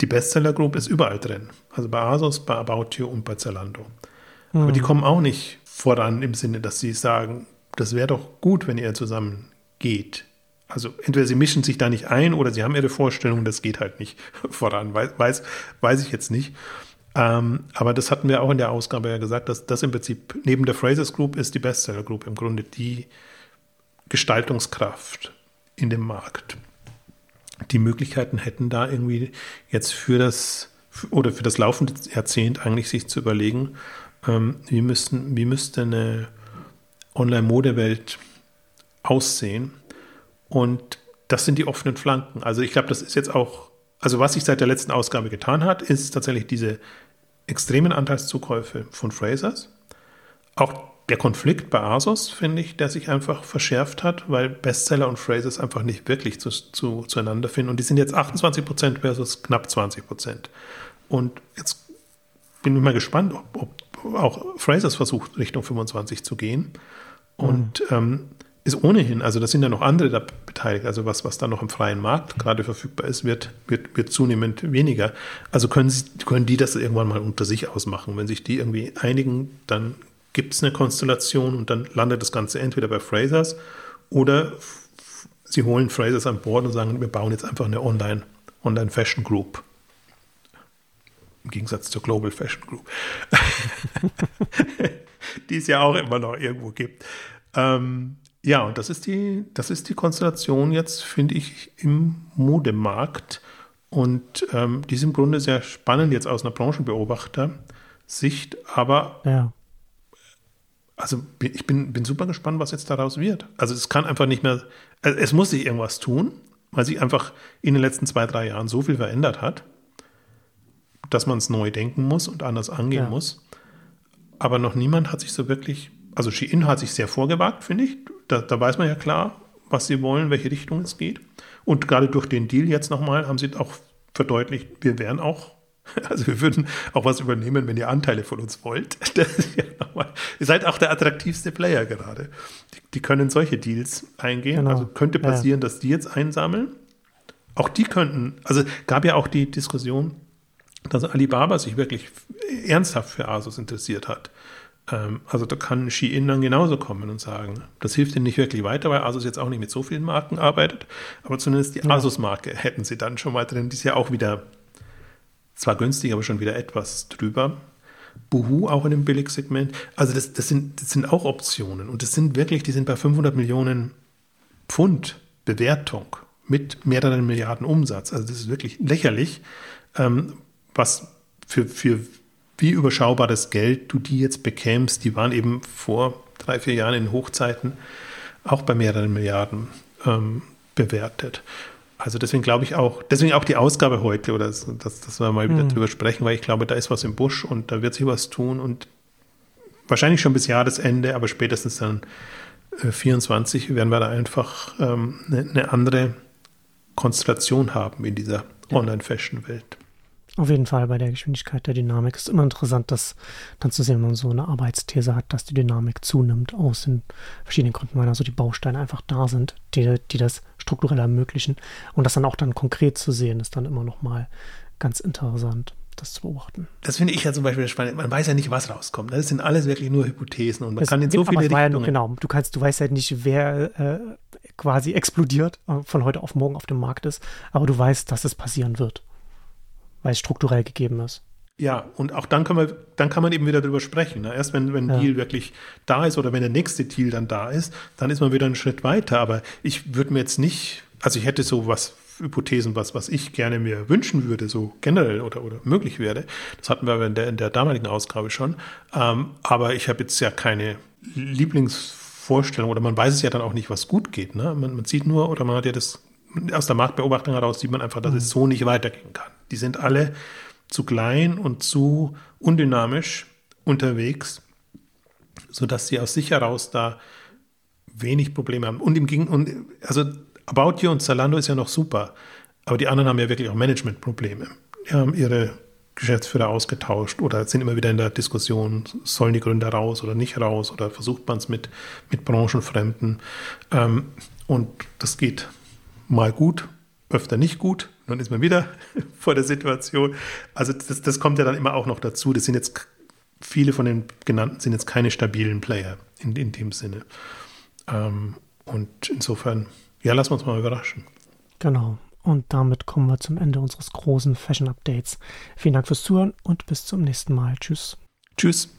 die Bestseller Group ist überall drin. Also bei Asos, bei About You und bei Zalando. Mhm. Aber die kommen auch nicht voran im Sinne, dass sie sagen, das wäre doch gut, wenn ihr zusammen geht. Also entweder sie mischen sich da nicht ein oder sie haben ihre Vorstellung, das geht halt nicht <laughs> voran. Weiß, weiß, weiß ich jetzt nicht. Ähm, aber das hatten wir auch in der Ausgabe ja gesagt, dass das im Prinzip neben der Phrases Group ist die Bestseller Group im Grunde die Gestaltungskraft in dem Markt. Die Möglichkeiten hätten da irgendwie jetzt für das oder für das laufende Jahrzehnt eigentlich sich zu überlegen, ähm, wie, müssten, wie müsste eine Online-Modewelt aussehen. Und das sind die offenen Flanken. Also ich glaube, das ist jetzt auch, also was sich seit der letzten Ausgabe getan hat, ist tatsächlich diese extremen Anteilszukäufe von Frasers. Auch der Konflikt bei Asos, finde ich, der sich einfach verschärft hat, weil Bestseller und Frasers einfach nicht wirklich zu, zu, zueinander finden. Und die sind jetzt 28 Prozent versus knapp 20 Prozent. Und jetzt bin ich mal gespannt, ob, ob auch Frasers versucht, Richtung 25 zu gehen. Und mhm. ähm, ist ohnehin, also da sind ja noch andere da beteiligt, also was, was da noch im freien Markt gerade verfügbar ist, wird, wird, wird zunehmend weniger. Also können, sie, können die das irgendwann mal unter sich ausmachen. Wenn sich die irgendwie einigen, dann gibt es eine Konstellation und dann landet das Ganze entweder bei Frasers oder sie holen Frasers an Bord und sagen, wir bauen jetzt einfach eine Online, Online Fashion Group. Im Gegensatz zur Global Fashion Group. <laughs> die es ja auch immer noch irgendwo gibt. Ähm, ja, und das ist die, das ist die Konstellation jetzt, finde ich, im Modemarkt. Und ähm, die ist im Grunde sehr spannend jetzt aus einer Branchenbeobachter-Sicht, aber ja. also ich bin, bin super gespannt, was jetzt daraus wird. Also es kann einfach nicht mehr, also es muss sich irgendwas tun, weil sich einfach in den letzten zwei, drei Jahren so viel verändert hat, dass man es neu denken muss und anders angehen ja. muss. Aber noch niemand hat sich so wirklich, also Shein hat sich sehr vorgewagt, finde ich da, da weiß man ja klar, was sie wollen, welche Richtung es geht. Und gerade durch den Deal jetzt nochmal haben sie auch verdeutlicht, wir wären auch, <laughs> also wir würden auch was übernehmen, wenn ihr Anteile von uns wollt. <laughs> Ja ihr seid auch der attraktivste Player gerade. Die, die können solche Deals eingehen. Genau. Also könnte passieren, ja. dass die jetzt einsammeln. Auch die könnten, also gab ja auch die Diskussion, dass Alibaba sich wirklich ernsthaft für Asus interessiert hat. Ähm, also da kann Shein dann genauso kommen und sagen, das hilft ihnen nicht wirklich weiter, weil Asus jetzt auch nicht mit so vielen Marken arbeitet, aber zumindest die ja. Asus-Marke hätten sie dann schon mal drin. Die ist ja auch wieder, zwar günstig, aber schon wieder etwas drüber. Buhu auch in dem Billigsegment. Also das, das, sind, das sind auch Optionen und das sind wirklich, die sind bei 500 Millionen Pfund Bewertung mit mehreren Milliarden Umsatz. Also das ist wirklich lächerlich, ähm, was für, für wie überschaubar das Geld du die jetzt bekämst. Die waren eben vor drei, vier Jahren in Hochzeiten auch bei mehreren Milliarden ähm, bewertet. Also deswegen glaube ich auch, deswegen auch die Ausgabe heute, oder dass, dass wir mal wieder mhm. drüber sprechen, weil ich glaube, da ist was im Busch und da wird sich was tun und wahrscheinlich schon bis Jahresende, aber spätestens dann äh, 24 werden wir da einfach ähm, eine, eine andere Konstellation haben in dieser. Online-Fashion-Welt. Auf jeden Fall bei der Geschwindigkeit der Dynamik ist immer interessant, das dann zu sehen, wenn man so eine Arbeitsthese hat, dass die Dynamik zunimmt aus den verschiedenen Gründen, weil also die Bausteine einfach da sind, die, die das strukturell ermöglichen. Und das dann auch dann konkret zu sehen, ist dann immer noch mal ganz interessant das zu beobachten. Das finde ich ja zum Beispiel spannend. Man weiß ja nicht, was rauskommt. Das sind alles wirklich nur Hypothesen und man es kann in so viele Richtungen. Ja genau, du kannst, du weißt halt nicht, wer äh, quasi <laughs> explodiert äh, von heute auf morgen auf dem Markt ist, aber du weißt, dass es passieren wird weil es strukturell gegeben ist. Ja, und auch dann kann man, dann kann man eben wieder darüber sprechen. Ne? Erst wenn, wenn ein ja. Deal wirklich da ist oder wenn der nächste Deal dann da ist, dann ist man wieder einen Schritt weiter. Aber ich würde mir jetzt nicht, also ich hätte so was, Hypothesen, was, was ich gerne mir wünschen würde, so generell oder, oder möglich wäre. Das hatten wir in der, in der damaligen Ausgabe schon. Ähm, aber ich habe jetzt ja keine Lieblingsvorstellung oder man weiß es ja dann auch nicht, was gut geht. Ne? Man, man sieht nur oder man hat ja das aus der Marktbeobachtung heraus sieht man einfach, dass mhm. es so nicht weitergehen kann. Die sind alle zu klein und zu undynamisch unterwegs, sodass sie aus sich heraus da wenig Probleme haben. Und im Gegenteil, also About You und Zalando ist ja noch super, aber die anderen haben ja wirklich auch Managementprobleme. Die haben ihre Geschäftsführer ausgetauscht oder sind immer wieder in der Diskussion, sollen die Gründer raus oder nicht raus oder versucht man es mit, mit Branchenfremden. Ähm, und das geht mal gut, öfter nicht gut, dann ist man wieder <laughs> vor der Situation. Also das, das kommt ja dann immer auch noch dazu. Das sind jetzt viele von den genannten sind jetzt keine stabilen Player in, in dem Sinne. Ähm, und insofern, ja, lassen wir uns mal überraschen. Genau. Und damit kommen wir zum Ende unseres großen Fashion Updates. Vielen Dank fürs Zuhören und bis zum nächsten Mal. Tschüss. Tschüss.